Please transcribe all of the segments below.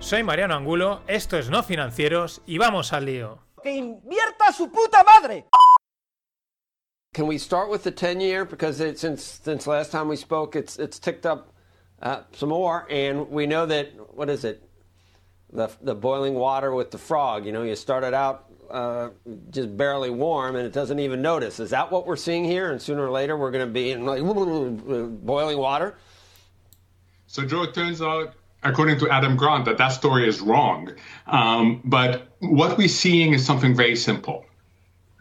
Soy Mariano Angulo, esto es No Financieros y vamos al lío. ¡Que invierta su puta madre! Can we start with the 10 year because it, since since last time we spoke, it's it's ticked up uh, some more, and we know that what is it, the the boiling water with the frog. You know, you started out uh, just barely warm, and it doesn't even notice. Is that what we're seeing here? And sooner or later, we're going to be in like boiling water. So, Joe, it turns out according to Adam Grant, that that story is wrong. Um, but what we're seeing is something very simple.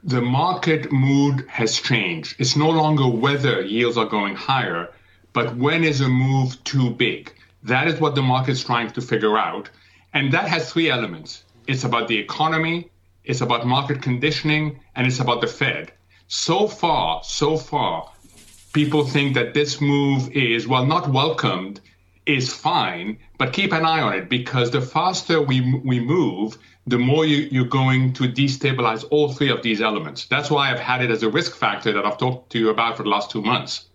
The market mood has changed. It's no longer whether yields are going higher, but when is a move too big? That is what the market's trying to figure out. And that has three elements. It's about the economy, it's about market conditioning, and it's about the Fed. So far, so far, people think that this move is, well, not welcomed, is fine, but keep an eye on it because the faster we, we move, the more you, you're going to destabilize all three of these elements. That's why I've had it as a risk factor that I've talked to you about for the last two months.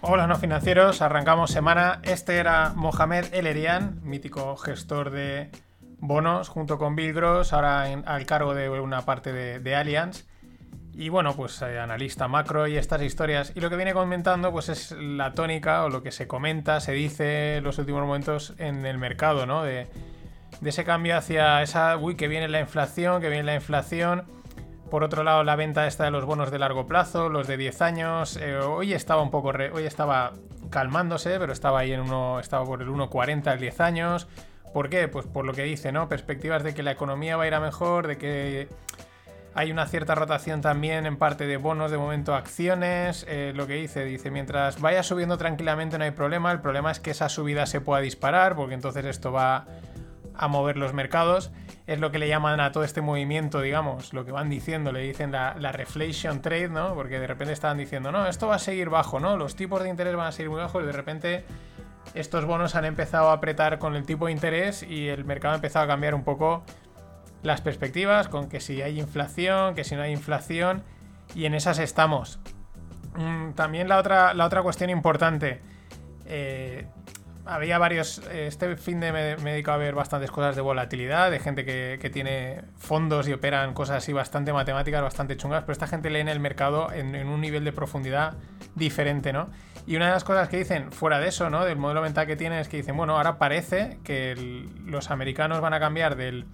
Hola no financieros, arrancamos semana. Este era Mohamed Elerian, mítico gestor de bonos, junto con Bill Gross, ahora al cargo de una parte de, de Allianz. Y bueno, pues eh, analista macro y estas historias. Y lo que viene comentando, pues es la tónica o lo que se comenta, se dice en los últimos momentos en el mercado, ¿no? De, ese cambio hacia esa, uy, que viene la inflación, que viene la inflación. Por otro lado, la venta esta de los bonos de largo plazo, los de 10 años. Eh, hoy estaba un poco, hoy estaba calmándose, pero estaba ahí en uno, estaba por el 1.40 el 10 años. ¿Por qué? Pues por lo que dice, ¿no? Perspectivas de que la economía va a ir a mejor, de que hay una cierta rotación también en parte de bonos, de momento acciones. Eh, lo que dice, dice, mientras vaya subiendo tranquilamente no hay problema. El problema es que esa subida se pueda disparar, porque entonces esto va a mover los mercados. Es lo que le llaman a todo este movimiento, digamos, lo que van diciendo, le dicen la, la reflation trade, ¿no? Porque de repente estaban diciendo, no, esto va a seguir bajo, ¿no? Los tipos de interés van a seguir muy bajos y de repente estos bonos han empezado a apretar con el tipo de interés y el mercado ha empezado a cambiar un poco las perspectivas, con que si hay inflación, que si no hay inflación, y en esas estamos. Mm, también la otra, la otra cuestión importante. Eh, había varios. Este fin de me, he dedicado a ver bastantes cosas de volatilidad, de gente que, tiene fondos y operan cosas así bastante matemáticas, bastante chungas, pero esta gente lee en el mercado en, un nivel de profundidad diferente, ¿no? Y una de las cosas que dicen, fuera de eso, ¿no? Del modelo mental que tienen, es que dicen, bueno, ahora parece que los americanos van a cambiar del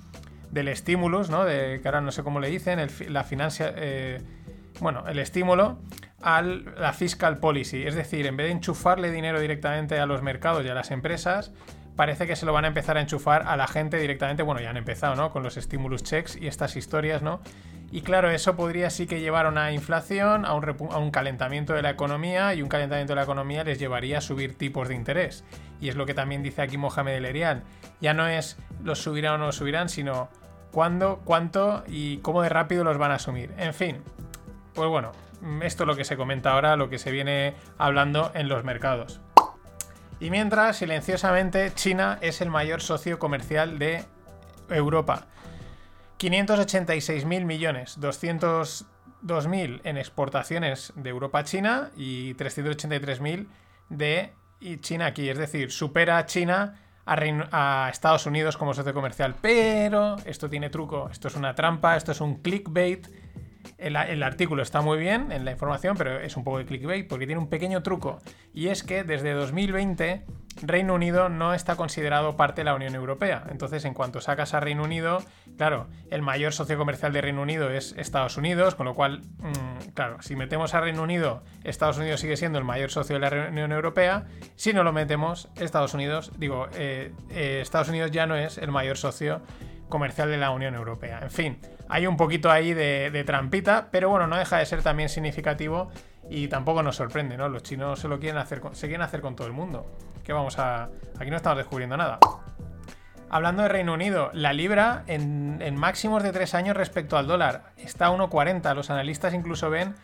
del estímulo, ¿no? De, que ahora no sé cómo le dicen, la financia, eh, bueno, el estímulo a la fiscal policy. Es decir, en vez de enchufarle dinero directamente a los mercados y a las empresas, parece que se lo van a empezar a enchufar a la gente directamente. Bueno, ya han empezado, ¿no? Con los stimulus checks y estas historias, ¿no? Y claro, eso podría sí que llevar a una inflación, a un, calentamiento de la economía, y un calentamiento de la economía les llevaría a subir tipos de interés. Y es lo que también dice aquí Mohamed El Ya no es los subirán o no los subirán, sino cuándo, cuánto y cómo de rápido los van a asumir. En fin, pues bueno, esto es lo que se comenta ahora, lo que se viene hablando en los mercados. Y mientras, silenciosamente, China es el mayor socio comercial de Europa. 586.000 millones, 202.000 en exportaciones de Europa a China y 383.000 de China aquí. Es decir, supera a China a, Estados Unidos como socio comercial. Pero esto tiene truco, esto es una trampa, esto es un clickbait. El, artículo está muy bien en la información, pero es un poco de clickbait porque tiene un pequeño truco. Y es que desde 2020 Reino Unido no está considerado parte de la Unión Europea. Entonces, en cuanto sacas a Reino Unido, claro, el mayor socio comercial de Reino Unido es Estados Unidos, con lo cual, mm, claro, si metemos a Reino Unido, Estados Unidos sigue siendo el mayor socio de la Unión Europea. Si no lo metemos, Estados Unidos, digo, eh, eh, Estados Unidos ya no es el mayor socio comercial de la Unión Europea. En fin, hay un poquito ahí de, trampita, pero bueno, no deja de ser también significativo Y tampoco nos sorprende, ¿no? Los chinos se lo quieren hacer, con- se quieren hacer con todo el mundo. Que vamos a. Aquí no estamos descubriendo nada. Hablando de Reino Unido, la libra en, máximos de 3 años respecto al dólar está a 1,40. Los analistas incluso ven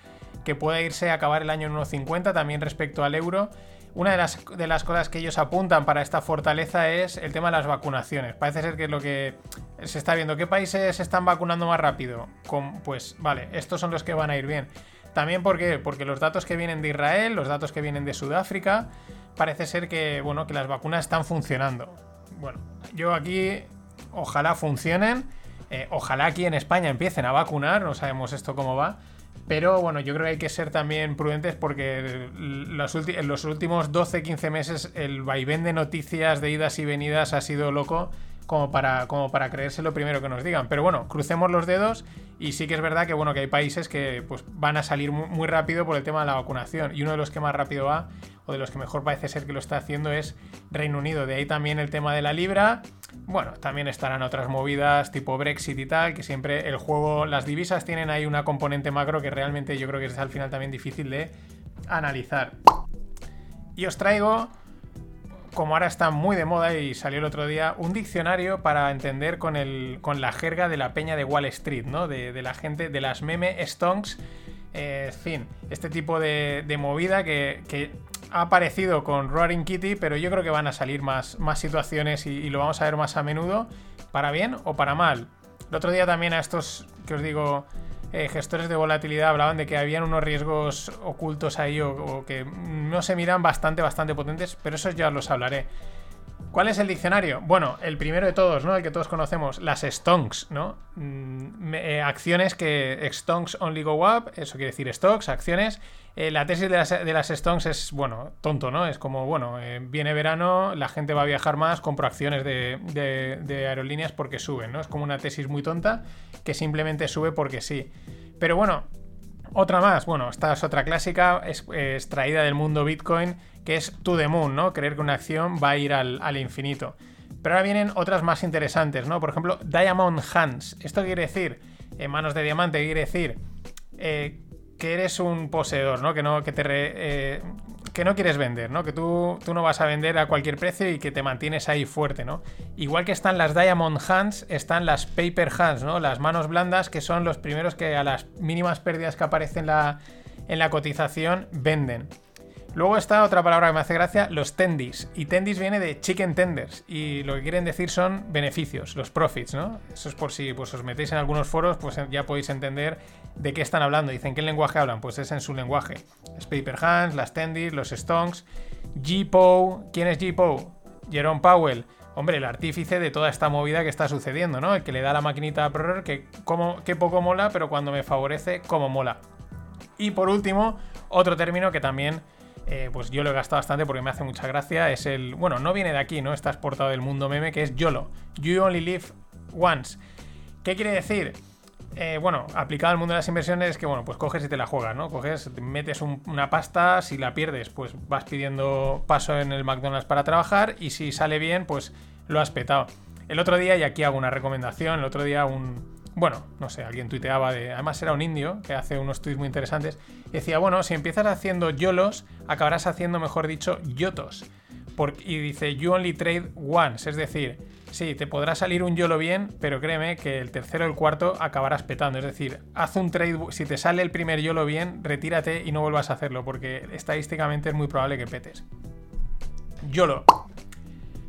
que puede irse a acabar el año en 1,50 también respecto al euro. Una de las, de las cosas que ellos apuntan para esta fortaleza es el tema de las vacunaciones. Parece ser que es lo que se está viendo. ¿Qué países se están vacunando más rápido? Con- pues vale, estos son los que van a ir bien. También porque, porque los datos que vienen de Israel, los datos que vienen de Sudáfrica, parece ser que, bueno, que las vacunas están funcionando. Bueno, yo aquí ojalá funcionen. eh, ojalá aquí en España empiecen a vacunar. No sabemos esto cómo va. Pero bueno, yo creo que hay que ser también prudentes porque los en los últimos 12-15 meses el vaivén de noticias de idas y venidas ha sido loco como para, como para creerse lo primero que nos digan. Pero bueno, crucemos los dedos y sí que es verdad que bueno que hay países que pues, van a salir mu- muy, rápido por el tema de la vacunación. Y uno de los que más rápido va, o de los que mejor parece ser que lo está haciendo, es Reino Unido. De ahí también el tema de la libra. Bueno, también estarán otras movidas tipo Brexit y tal, que siempre el juego, las divisas tienen ahí una componente macro que realmente yo creo que es al final también difícil de analizar. Y os traigo como ahora está muy de moda y salió el otro día, un diccionario para entender con, el, con la jerga de la peña de Wall Street, ¿no? De, la gente, de las meme stonks. eh, fin, este tipo de, movida que, que ha aparecido con Roaring Kitty, pero yo creo que van a salir más, más situaciones y, y lo vamos a ver más a menudo, para bien o para mal. El otro día también a estos que os digo, eh, gestores de volatilidad hablaban de que habían unos riesgos ocultos ahí o, que no se miran bastante, bastante potentes, pero esos ya los hablaré. ¿Cuál es el diccionario? Bueno, el primero de todos, ¿no? El que todos conocemos, las stonks, ¿no? Mm, eh, acciones que stonks only go up, eso quiere decir stocks, acciones. Eh, la tesis de las, stonks es, bueno, tonto, ¿no? Es como, bueno, eh, viene verano, la gente va a viajar más, compro acciones de, aerolíneas porque suben, ¿no? Es como una tesis muy tonta que simplemente sube porque sí. Pero bueno, otra más, bueno, esta es otra clásica, eh, extraída del mundo Bitcoin, que es to the moon, ¿no? Creer que una acción va a ir al, infinito. Pero ahora vienen otras más interesantes, ¿no? Por ejemplo, Diamond Hands. ¿Esto quiere decir? En manos de diamante, ¿qué quiere decir? Eh, que eres un poseedor, ¿no? Que no, que te eh, que no quieres vender, ¿no? Que tú, tú no vas a vender a cualquier precio y que te mantienes ahí fuerte, ¿no? Igual que están las Diamond Hands, están las Paper Hands, ¿no? Las manos blandas, que son los primeros que a las mínimas pérdidas que aparecen en la, en la cotización venden. Luego está otra palabra que me hace gracia, los tendis. Y tendis viene de chicken tenders. Y lo que quieren decir son beneficios, los profits, ¿no? Eso es por si pues, os metéis en algunos foros, pues ya podéis entender de qué están hablando. Dicen, ¿qué lenguaje hablan? Pues es en su lenguaje. Las paper hands, las tendis, los stonks. G-Pow. ¿Quién es G-Pow? Jerome Powell. Hombre, el artífice de toda esta movida que está sucediendo, ¿no? El que le da la maquinita a Prorer, que, como, que poco mola, pero cuando me favorece, como mola. Y por último, otro término que también eh, pues yo lo he gastado bastante porque me hace mucha gracia, es el, bueno, no viene de aquí, ¿no? Está exportado del mundo meme, que es YOLO, You Only Live Once. ¿Qué quiere decir? Eh, bueno, aplicado al mundo de las inversiones es que, bueno, pues coges y te la juegas, ¿no? Coges, metes un- una pasta, si la pierdes, pues vas pidiendo paso en el McDonald's para trabajar y si sale bien, pues lo has petado. El otro día, y aquí hago una recomendación, el otro día un... Bueno, no sé, alguien tuiteaba de... Además era un indio que hace unos tweets muy interesantes. Y decía, bueno, si empiezas haciendo yolos, acabarás haciendo, mejor dicho, yotos. Y dice, you only trade once. Es decir, sí, te podrá salir un YOLO bien, pero créeme que el tercero o el cuarto acabarás petando. Es decir, haz un trade, si te sale el primer YOLO bien, retírate y no vuelvas a hacerlo, porque estadísticamente es muy probable que petes. YOLO.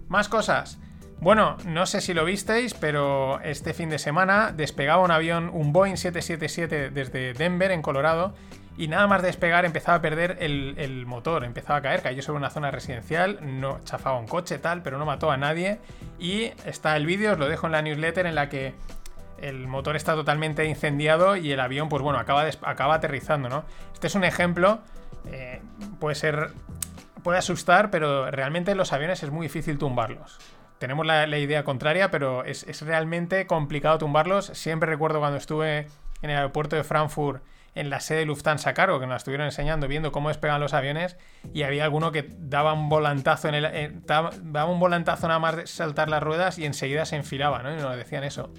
Más cosas. Bueno, no sé si lo visteis, pero este fin de semana despegaba un avión, un Boeing 777 desde Denver, en Colorado, y nada más despegar empezaba a perder el, motor, empezaba a caer, cayó sobre una zona residencial, no chafaba un coche tal, pero no mató a nadie. Y está el vídeo, os lo dejo en la newsletter en la que el motor está totalmente incendiado y el avión, pues bueno, acaba, acaba aterrizando, ¿no? Este es un ejemplo, eh, puede ser, puede asustar, pero realmente en los aviones es muy difícil tumbarlos. Tenemos la, idea contraria, pero es, es realmente complicado tumbarlos. Siempre recuerdo cuando estuve en el aeropuerto de Frankfurt, en la sede de Lufthansa Cargo, que nos estuvieron enseñando, viendo cómo despegan los aviones, y había alguno que daba un volantazo en el, eh, daba, un volantazo nada más de saltar las ruedas y enseguida se enfilaba, ¿no? Y nos decían eso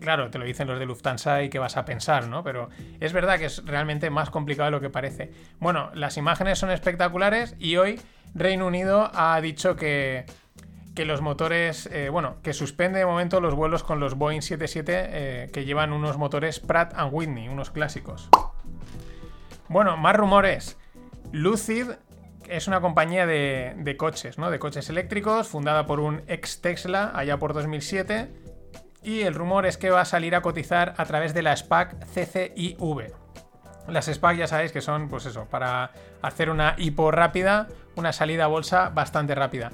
claro, te lo dicen los de Lufthansa y qué vas a pensar, ¿no? Pero es verdad que es realmente más complicado de lo que parece. Bueno, las imágenes son espectaculares y hoy Reino Unido ha dicho que, que los motores, eh, bueno, que suspende de momento los vuelos con los Boeing 77 eh, que llevan unos motores Pratt Whitney, unos clásicos. Bueno, más rumores. Lucid es una compañía de, de coches, ¿no? De coches eléctricos, fundada por un ex Tesla allá por 2007. Y el rumor es que va a salir a cotizar a través de la SPAC CCIV. Las SPAC ya sabéis que son, pues eso, para hacer una hipo rápida, una salida a bolsa bastante rápida.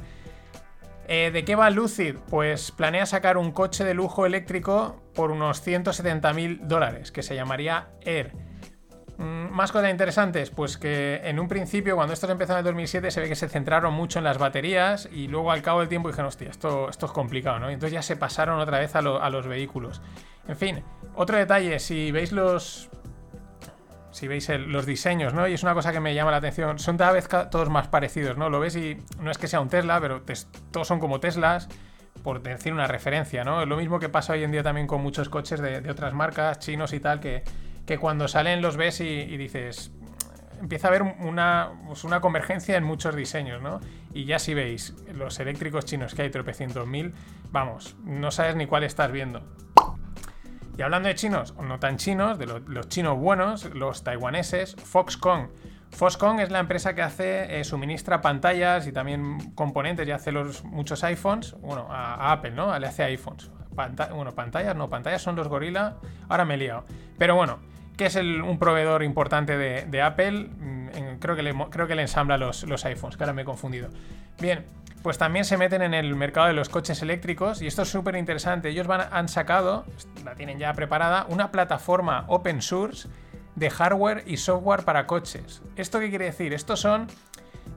Eh, ¿De qué va Lucid? Pues planea sacar un coche de lujo eléctrico por unos 170 mil dólares, que se llamaría Air. Mm, Más cosas interesantes, pues que en un principio, cuando esto empezó en el 2007, se ve que se centraron mucho en las baterías y luego al cabo del tiempo dijeron, hostia, esto, es complicado, ¿no? Y entonces ya se pasaron otra vez a los vehículos. En fin, otro detalle, si veis los... Si veis los diseños, ¿no? Y es una cosa que me llama la atención. Son cada vez todos más parecidos, ¿no? Lo ves y no es que sea un Tesla, pero todos son como Teslas, por decir una referencia, ¿no? Es lo mismo que pasa hoy en día también con muchos coches de, otras marcas, chinos y tal, que, que cuando salen los ves y, y dices, empieza a haber una, pues una convergencia en muchos diseños, ¿no? Y ya si veis los eléctricos chinos que hay tropecientos mil, vamos, no sabes ni cuál estás viendo. Y hablando de chinos, no tan chinos, de lo- los chinos buenos, los taiwaneses, Foxconn. Foxconn es la empresa que hace, eh, suministra pantallas y también componentes y hace los, muchos iPhones, bueno, a, Apple, ¿no? Le hace iPhones. Bueno, pantallas, no, pantallas son los Gorilla, ahora me he liado. Pero bueno, que es un proveedor importante de, Apple, mm, creo, que le, creo que le ensambla los, los iPhones, que ahora me he confundido. Bien, pues también se meten en el mercado de los coches eléctricos y esto es súper interesante. Ellos han sacado, la tienen ya preparada, una plataforma open source de hardware y software para coches. ¿Esto qué quiere decir? Estos son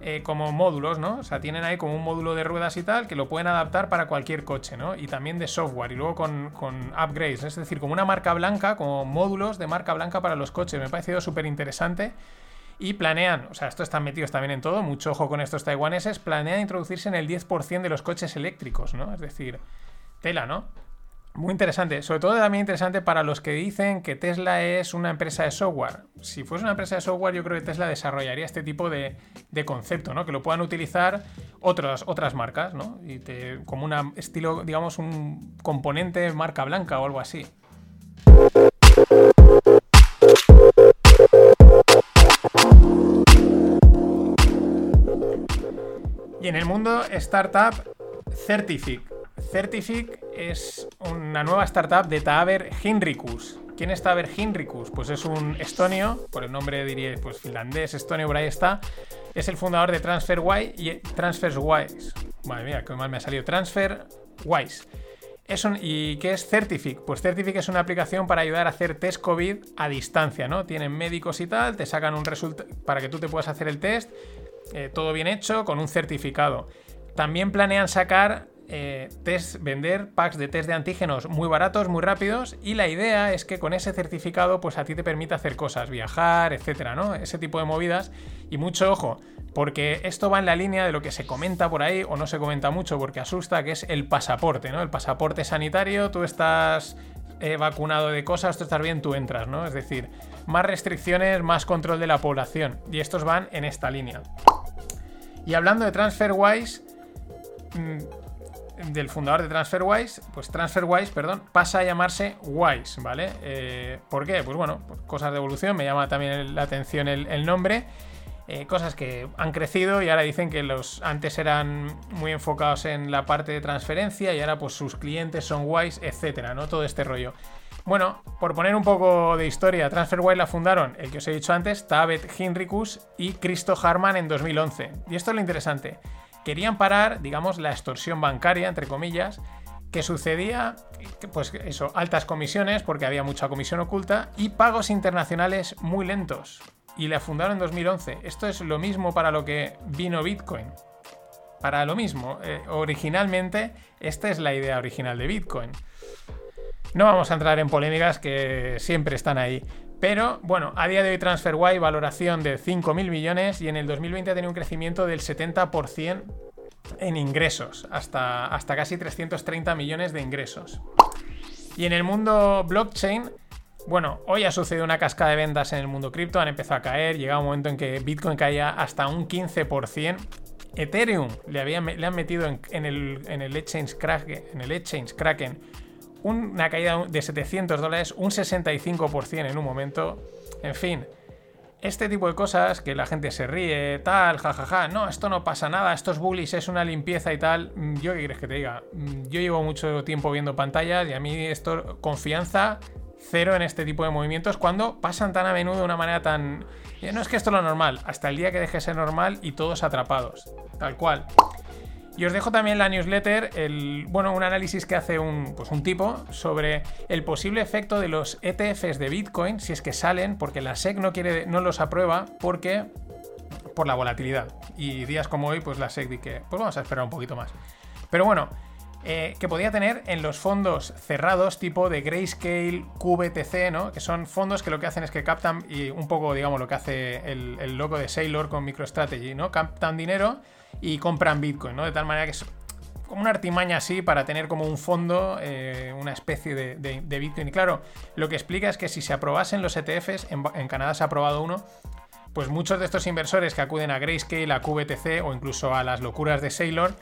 eh, como módulos, ¿no? O sea, tienen ahí como un módulo de ruedas y tal que lo pueden adaptar para cualquier coche, ¿no? Y también de software y luego con, con upgrades, es decir, como una marca blanca, como módulos de marca blanca para los coches. Me ha parecido súper interesante. Y planean, o sea, estos están metidos también en todo, mucho ojo con estos taiwaneses, planean introducirse en el 10% de los coches eléctricos, ¿no? Es decir, tela, ¿no? Muy interesante, sobre todo también interesante para los que dicen que Tesla es una empresa de software. Si fuese una empresa de software, yo creo que Tesla desarrollaría este tipo de, concepto, ¿no? Que lo puedan utilizar otras, otras marcas, ¿no? Y como un estilo, digamos, un componente marca blanca o algo así. Y en el mundo startup, Certific. Certific es una nueva startup de Taaver Hinrikus. ¿Quién es Taaver Hinrikus? Pues es un estonio, por el nombre diría pues finlandés, estonio, por ahí está. Es el fundador de TransferWise y TransferWise. Madre mía, qué mal me ha salido. TransferWise. Es ¿Y qué es Certific? Pues Certific es una aplicación para ayudar a hacer test COVID a distancia, ¿no? Tienen médicos y tal, te sacan un resultado para que tú te puedas hacer el test, eh, todo bien hecho, con un certificado. También planean sacar eh, test, vender packs de test de antígenos muy baratos, muy rápidos, y la idea es que con ese certificado, pues a ti te permite hacer cosas, viajar, etcétera, ¿no? Ese tipo de movidas. Y mucho ojo, porque esto va en la línea de lo que se comenta por ahí, o no se comenta mucho porque asusta, que es el pasaporte, ¿no? El pasaporte sanitario, tú estás eh, vacunado de cosas, tú estás bien, tú entras, ¿no? Es decir, más restricciones, más control de la población. Y estos van en esta línea. Y hablando de TransferWise, mm, del fundador de TransferWise, pues TransferWise, perdón, pasa a llamarse Wise, ¿vale? Eh, ¿Por qué? Pues bueno, cosas de evolución, me llama también la atención el, el nombre. Eh, cosas que han crecido y ahora dicen que los antes eran muy enfocados en la parte de transferencia y ahora pues sus clientes son Wise, etcétera, ¿no? Todo este rollo. Bueno, por poner un poco de historia, TransferWise la fundaron, el que os he dicho antes, Tabet Hinrikus y Cristo Harman en 2011. Y esto es lo interesante. Querían parar, digamos, la extorsión bancaria, entre comillas, que sucedía, pues eso, altas comisiones, porque había mucha comisión oculta, y pagos internacionales muy lentos. Y la fundaron en 2011. Esto es lo mismo para lo que vino Bitcoin. Para lo mismo, eh, originalmente, esta es la idea original de Bitcoin. No vamos a entrar en polémicas que siempre están ahí. Pero bueno, a día de hoy TransferWise valoración de 5.000 millones y en el 2020 ha tenido un crecimiento del 70% en ingresos, hasta, hasta casi 330 millones de ingresos. Y en el mundo blockchain, bueno, hoy ha sucedido una cascada de ventas en el mundo cripto, han empezado a caer, llega un momento en que Bitcoin caía hasta un 15%. Ethereum le, le han metido en, el, en, el exchange en el exchange Kraken una caída de 700 dólares, un 65% en un momento. En fin, este tipo de cosas que la gente se ríe, tal, jajaja, no, esto no pasa nada, estos bullies es una limpieza y tal. Mm, ¿Yo qué quieres que te diga? Mm, yo llevo mucho tiempo viendo pantallas y a mí esto, confianza cero en este tipo de movimientos cuando pasan tan a menudo de una manera tan... No es que esto es lo normal, hasta el día que deje de ser normal y todos atrapados, tal cual. Y os dejo también la newsletter, el, bueno, un análisis que hace un, pues un tipo sobre el posible efecto de los ETFs de Bitcoin, si es que salen, porque la SEC no, quiere, no los aprueba porque por la volatilidad. Y días como hoy, pues la SEC dice que pues vamos a esperar un poquito más. Pero bueno, eh, que podía tener en los fondos cerrados tipo de Grayscale, QBTC, ¿no? Que son fondos que lo que hacen es que captan, y un poco, digamos, lo que hace el, logo de Sailor con MicroStrategy, ¿no? Captan dinero y compran Bitcoin, ¿no? De tal manera que es como una artimaña así para tener como un fondo, eh, una especie de, Bitcoin. Y claro, lo que explica es que si se aprobasen los ETFs, en, Canadá se ha aprobado uno, pues muchos de estos inversores que acuden a Grayscale, a QBTC o incluso a las locuras de Sailor,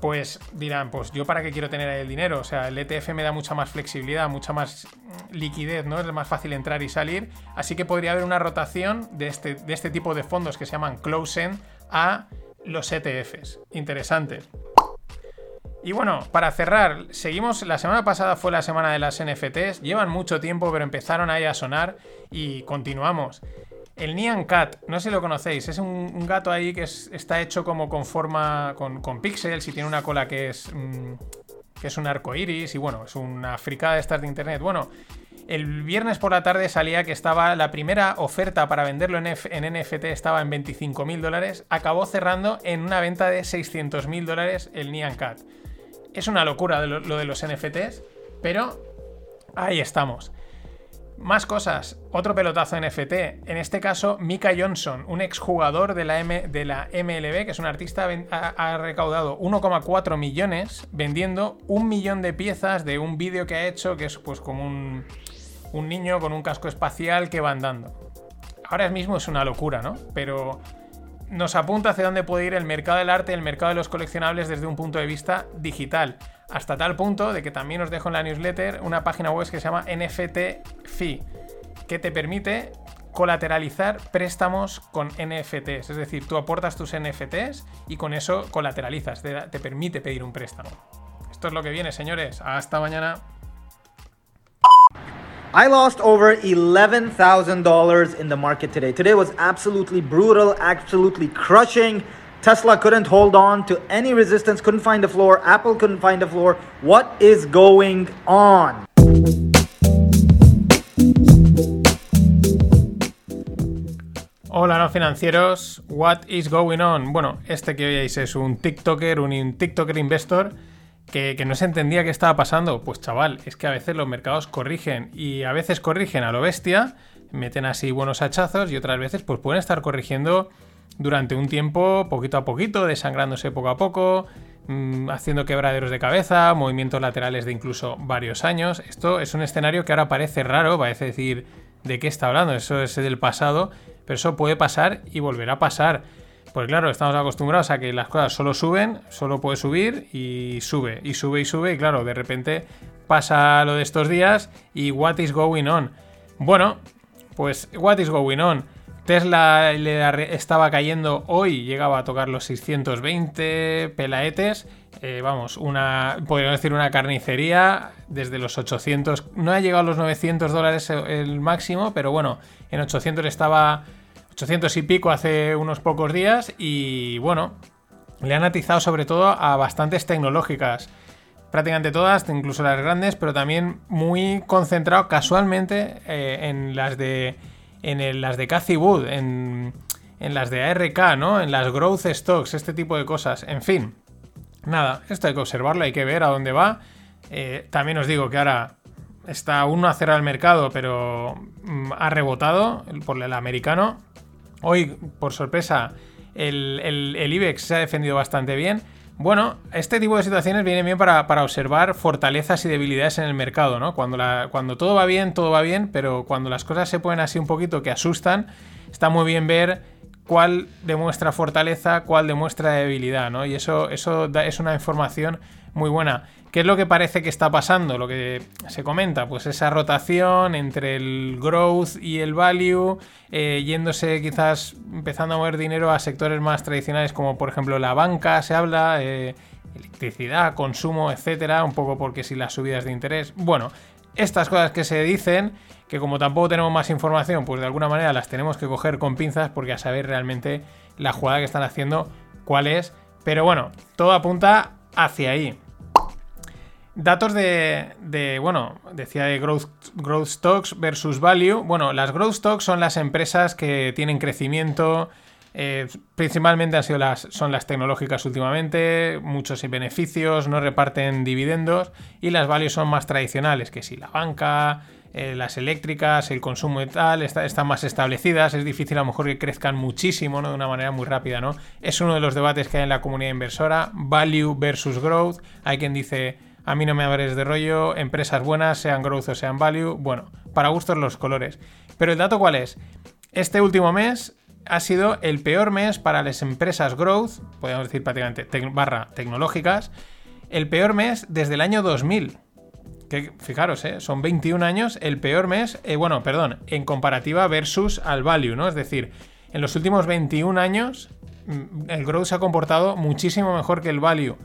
pues dirán, pues yo para qué quiero tener el dinero. O sea, el ETF me da mucha más flexibilidad, mucha más liquidez, ¿no? Es más fácil entrar y salir. Así que podría haber una rotación de este, de este tipo de fondos que se llaman close-end a los ETFs. Interesante. Y bueno, para cerrar, seguimos. La semana pasada fue la semana de las NFTs. Llevan mucho tiempo, pero empezaron ahí a sonar y continuamos. El Nyan Cat, no sé si lo conocéis, es un, gato ahí que está hecho como con forma. con, con píxeles y tiene una cola que es. Mm, que es un arco iris y bueno, es una fricada de estas de internet. Bueno, el viernes por la tarde salía que estaba la primera oferta para venderlo en, NFT estaba en 25.000 dólares. Acabó cerrando en una venta de 600.000 dólares el Nyan Cat. Es una locura lo, de los NFTs, pero ahí estamos. Más cosas. Otro pelotazo NFT. En este caso, Mika Johnson, un exjugador de la, de la MLB, que es un artista, ha, ha recaudado 1,4 millones vendiendo un millón de piezas de un vídeo que ha hecho, que es pues como un, un niño con un casco espacial que va andando. Ahora mismo es una locura, ¿no? Pero nos apunta hacia dónde puede ir el mercado del arte, el mercado de los coleccionables desde un punto de vista digital. Hasta tal punto de que también os dejo en la newsletter una página web que se llama NFT Fee, que te permite colateralizar préstamos con NFTs. Es decir, tú aportas tus NFTs y con eso colateralizas, te permite pedir un préstamo. Esto es lo que viene, señores. Hasta mañana. I lost over $11,000 in the market today. Today was absolutely brutal, absolutely crushing. Tesla couldn't hold on to any resistance, couldn't find the floor. Apple couldn't find the floor. What is going on? Hola, no financieros. What is going on? Bueno, este que veis es un TikToker, un TikToker investor que, no se entendía qué estaba pasando. Pues chaval, es que a veces los mercados corrigen y a veces corrigen a lo bestia, meten así buenos hachazos y otras veces pues pueden estar corrigiendo durante un tiempo, poquito a poquito, desangrándose poco a poco, mm, haciendo quebraderos de cabeza, movimientos laterales de incluso varios años. Esto es un escenario que ahora parece raro, parece decir de qué está hablando, eso es del pasado, pero eso puede pasar y volverá a pasar. Pues claro, estamos acostumbrados a que las cosas solo suben, solo puede subir y sube, y sube y sube, y claro, de repente pasa lo de estos días y what is going on. Bueno, pues what is going on. Tesla le estaba cayendo hoy, llegaba a tocar los 620 pelaetes. Eh, vamos, una, podríamos decir una carnicería desde los 800. No ha llegado a los 900 dólares el máximo, pero bueno, en 800 estaba 800 y pico hace unos pocos días y bueno, le han atizado sobre todo a bastantes tecnológicas. Prácticamente todas, incluso las grandes, pero también muy concentrado casualmente eh, en las de en las de Cathy Wood, en, en las de ARK, ¿no? En las growth stocks, este tipo de cosas. En fin, nada, esto hay que observarlo, hay que ver a dónde va. Eh, también os digo que ahora está aún no ha cerrado el mercado, pero mm, ha rebotado por el americano. Hoy, por sorpresa, el, IBEX se ha defendido bastante bien. Bueno, este tipo de situaciones vienen bien para, observar fortalezas y debilidades en el mercado, ¿no? Cuando, cuando todo va bien, todo va bien, pero cuando las cosas se ponen así un poquito que asustan, está muy bien ver cuál demuestra fortaleza, cuál demuestra debilidad, ¿no? Y eso, eso es una información muy buena. ¿Qué es lo que parece que está pasando? Lo que se comenta, pues esa rotación entre el growth y el value, eh, yéndose quizás empezando a mover dinero a sectores más tradicionales como por ejemplo la banca, se habla, eh, electricidad, consumo, etcétera, un poco porque si las subidas de interés. Bueno, estas cosas que se dicen, que como tampoco tenemos más información, pues de alguna manera las tenemos que coger con pinzas porque a saber realmente la jugada que están haciendo cuál es. Pero bueno, todo apunta hacia ahí. Datos de, de, bueno, decía de growth, growth stocks versus value. Bueno, las growth stocks son las empresas que tienen crecimiento, eh, principalmente han sido las, son las tecnológicas últimamente, muchos beneficios, no reparten dividendos, y las values son más tradicionales, que si la banca, eh, las eléctricas, el consumo y tal, está- están más establecidas, es difícil a lo mejor que crezcan muchísimo, ¿no? De una manera muy rápida, ¿no? Es uno de los debates que hay en la comunidad inversora, value versus growth. Hay quien dice, a mí no me abres de rollo, empresas buenas, sean growth o sean value. Bueno, para gustos los colores. Pero el dato cuál es? Este último mes ha sido el peor mes para las empresas growth, podemos decir prácticamente barra tecnológicas, el peor mes desde el año 2000. Que fijaros, ¿eh? son 21 años, el peor mes, eh, bueno, perdón, en comparativa versus al value, ¿no? Es decir, en los últimos 21 años, mm, el growth se ha comportado muchísimo mejor que el value.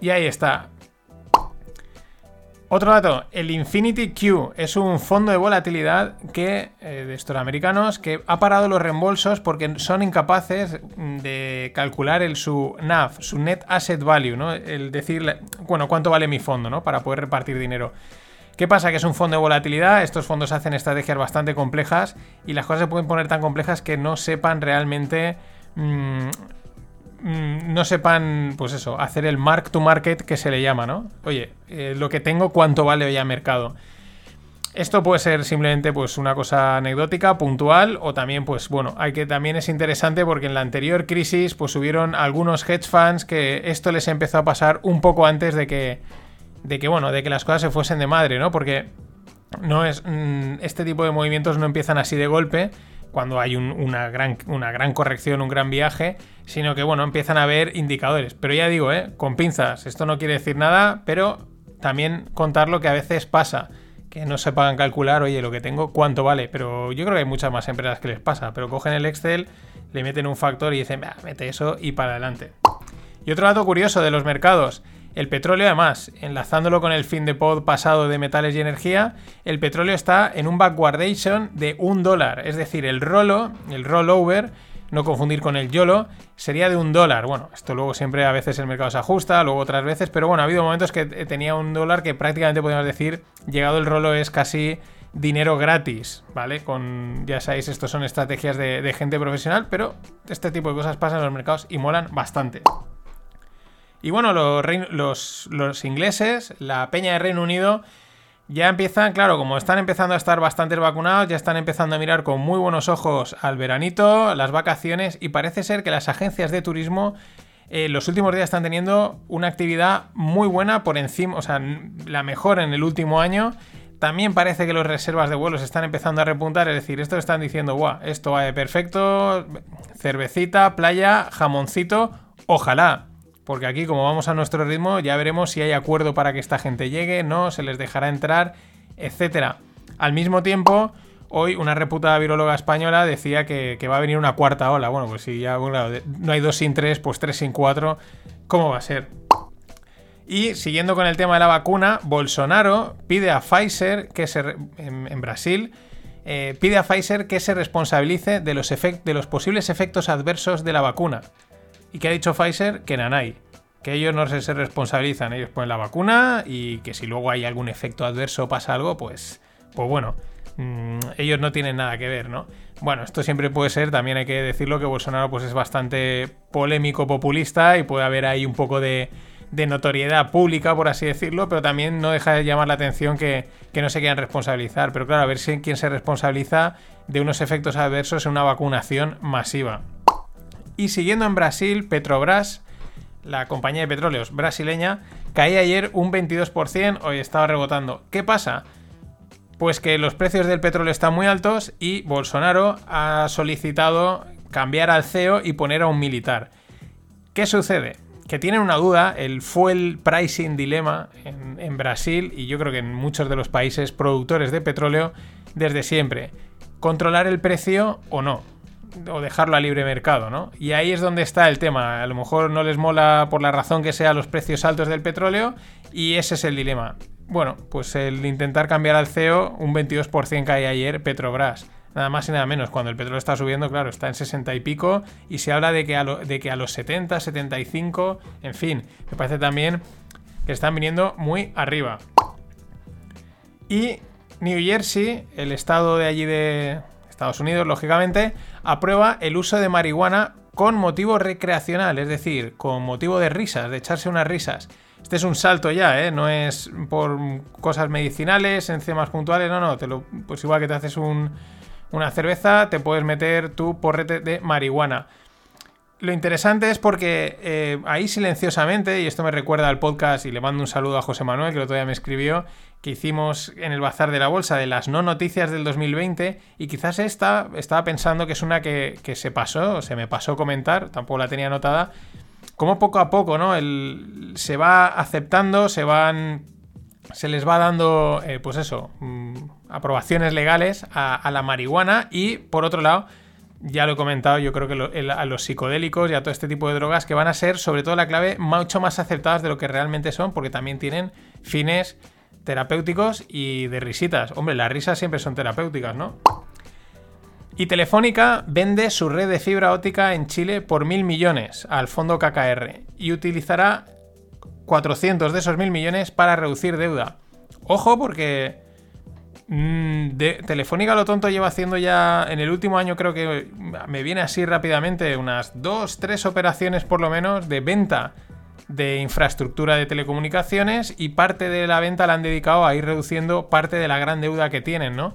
Y ahí está. Otro dato, el Infinity Q es un fondo de volatilidad que, eh, de estos americanos que ha parado los reembolsos porque son incapaces mm, de calcular su NAV, su Net Asset Value, ¿no? El decir, bueno, cuánto vale mi fondo, ¿no? Para poder repartir dinero. ¿Qué pasa? Que es un fondo de volatilidad, estos fondos hacen estrategias bastante complejas y las cosas se pueden poner tan complejas que no sepan realmente... mm, no sepan, pues eso, hacer el mark to market que se le llama, ¿no? Oye, eh, lo que tengo, ¿cuánto vale hoy a mercado? Esto puede ser simplemente pues una cosa anecdótica, puntual, o también, pues bueno, hay que también es interesante porque en la anterior crisis, pues hubieron algunos hedge funds que esto les empezó a pasar un poco antes de que, de que bueno, de que las cosas se fuesen de madre, ¿no? Porque no es mm, este tipo de movimientos no empiezan así de golpe cuando hay un- una, gran, una gran corrección, un gran viaje, sino que bueno, empiezan a haber indicadores. Pero ya digo, ¿eh? con pinzas, esto no quiere decir nada, pero también contar lo que a veces pasa, que no se pagan calcular, oye, lo que tengo, cuánto vale. Pero yo creo que hay muchas más empresas que les pasa, pero cogen el Excel, le meten un factor y dicen, "Bah, mete eso y para adelante. Y otro dato curioso de los mercados. El petróleo, además, enlazándolo con el fin de pod pasado de metales y energía, el petróleo está en un backwardation de un dólar. Es decir, el rolo, el rollover, no confundir con el YOLO, sería de un dólar. Bueno, esto luego siempre a veces el mercado se ajusta, luego otras veces, pero bueno, ha habido momentos que eh, tenía un dólar que prácticamente podemos decir, llegado el rolo es casi dinero gratis, ¿vale? Con, ya sabéis, estos son estrategias de, de gente profesional, pero este tipo de cosas pasan en los mercados y molan bastante. Y bueno, los, ingleses, la peña de Reino Unido, ya empiezan, claro, como están empezando a estar bastante vacunados, ya están empezando a mirar con muy buenos ojos al veranito, las vacaciones, y parece ser que las agencias de turismo eh, los últimos días están teniendo una actividad muy buena por encima, o sea, la mejor en el último año. También parece que las reservas de vuelos están empezando a repuntar, es decir, esto están diciendo, guau, esto va de perfecto, cervecita, playa, jamoncito, ojalá. Porque aquí, como vamos a nuestro ritmo, ya veremos si hay acuerdo para que esta gente llegue, no, se les dejará entrar, etcétera. Al mismo tiempo, hoy una reputada viróloga española decía que, va a venir una cuarta ola. Bueno, pues si ya no hay dos sin tres, pues tres sin cuatro, ¿cómo va a ser? Y siguiendo con el tema de la vacuna, Bolsonaro pide a Pfizer que se en, Brasil eh, pide a Pfizer que se responsabilice de los, de los posibles efectos adversos de la vacuna. ¿Y qué ha dicho Pfizer? Que nanay. Que ellos no se, responsabilizan, ellos ponen la vacuna y que si luego hay algún efecto adverso o pasa algo, pues, pues bueno, mm, ellos no tienen nada que ver, ¿no? Bueno, esto siempre puede ser, también hay que decirlo que Bolsonaro pues es bastante polémico, populista y puede haber ahí un poco de, de notoriedad pública, por así decirlo, pero también no deja de llamar la atención que, que no se quieran responsabilizar. Pero claro, a ver si quién se responsabiliza de unos efectos adversos en una vacunación masiva. Y siguiendo en Brasil, Petrobras, la compañía de petróleos brasileña, caía ayer un 22%, hoy estaba rebotando. ¿Qué pasa? Pues que los precios del petróleo están muy altos y Bolsonaro ha solicitado cambiar al CEO y poner a un militar. ¿Qué sucede? Que tienen una duda, el fuel pricing dilema en, en Brasil y yo creo que en muchos de los países productores de petróleo desde siempre. Controlar el precio o no o dejarlo a libre mercado, ¿no? Y ahí es donde está el tema. A lo mejor no les mola por la razón que sea los precios altos del petróleo y ese es el dilema. Bueno, pues el intentar cambiar al CEO, un 22% cae ayer Petrobras. Nada más y nada menos. Cuando el petróleo está subiendo, claro, está en 60 y pico y se habla de que a, de que a los 70, 75, en fin, me parece también que están viniendo muy arriba. Y New Jersey, el estado de allí de, Estados Unidos, lógicamente, aprueba el uso de marihuana con motivo recreacional, es decir, con motivo de risas, de echarse unas risas. Este es un salto ya, ¿eh? No es por cosas medicinales, enzimas puntuales, no, no. Te lo, pues igual que te haces una cerveza, te puedes meter tu porrete de marihuana. Lo interesante es porque eh, ahí silenciosamente, y esto me recuerda al podcast, y le mando un saludo a José Manuel, que el otro me escribió, que hicimos en el Bazar de la Bolsa de las no noticias del 2020 y quizás esta estaba pensando que es una que, se pasó, se me pasó comentar, tampoco la tenía anotada, como poco a poco, ¿no? El, se va aceptando, se van... Se les va dando, eh, pues eso, mm, aprobaciones legales a, la marihuana y, por otro lado, ya lo he comentado, yo creo que a los psicodélicos y a todo este tipo de drogas que van a ser, sobre todo la clave, mucho más aceptadas de lo que realmente son, porque también tienen fines terapéuticos y de risitas. Hombre, las risas siempre son terapéuticas, ¿no? Y Telefónica vende su red de fibra óptica en Chile por mil millones al fondo KKR y utilizará 400 de esos mil millones para reducir deuda. Ojo porque mm, Telefónica lo tonto lleva haciendo ya en el último año creo que me viene así rápidamente unas dos, tres operaciones por lo menos de venta de infraestructura de telecomunicaciones y parte de la venta la han dedicado a ir reduciendo parte de la gran deuda que tienen, ¿no?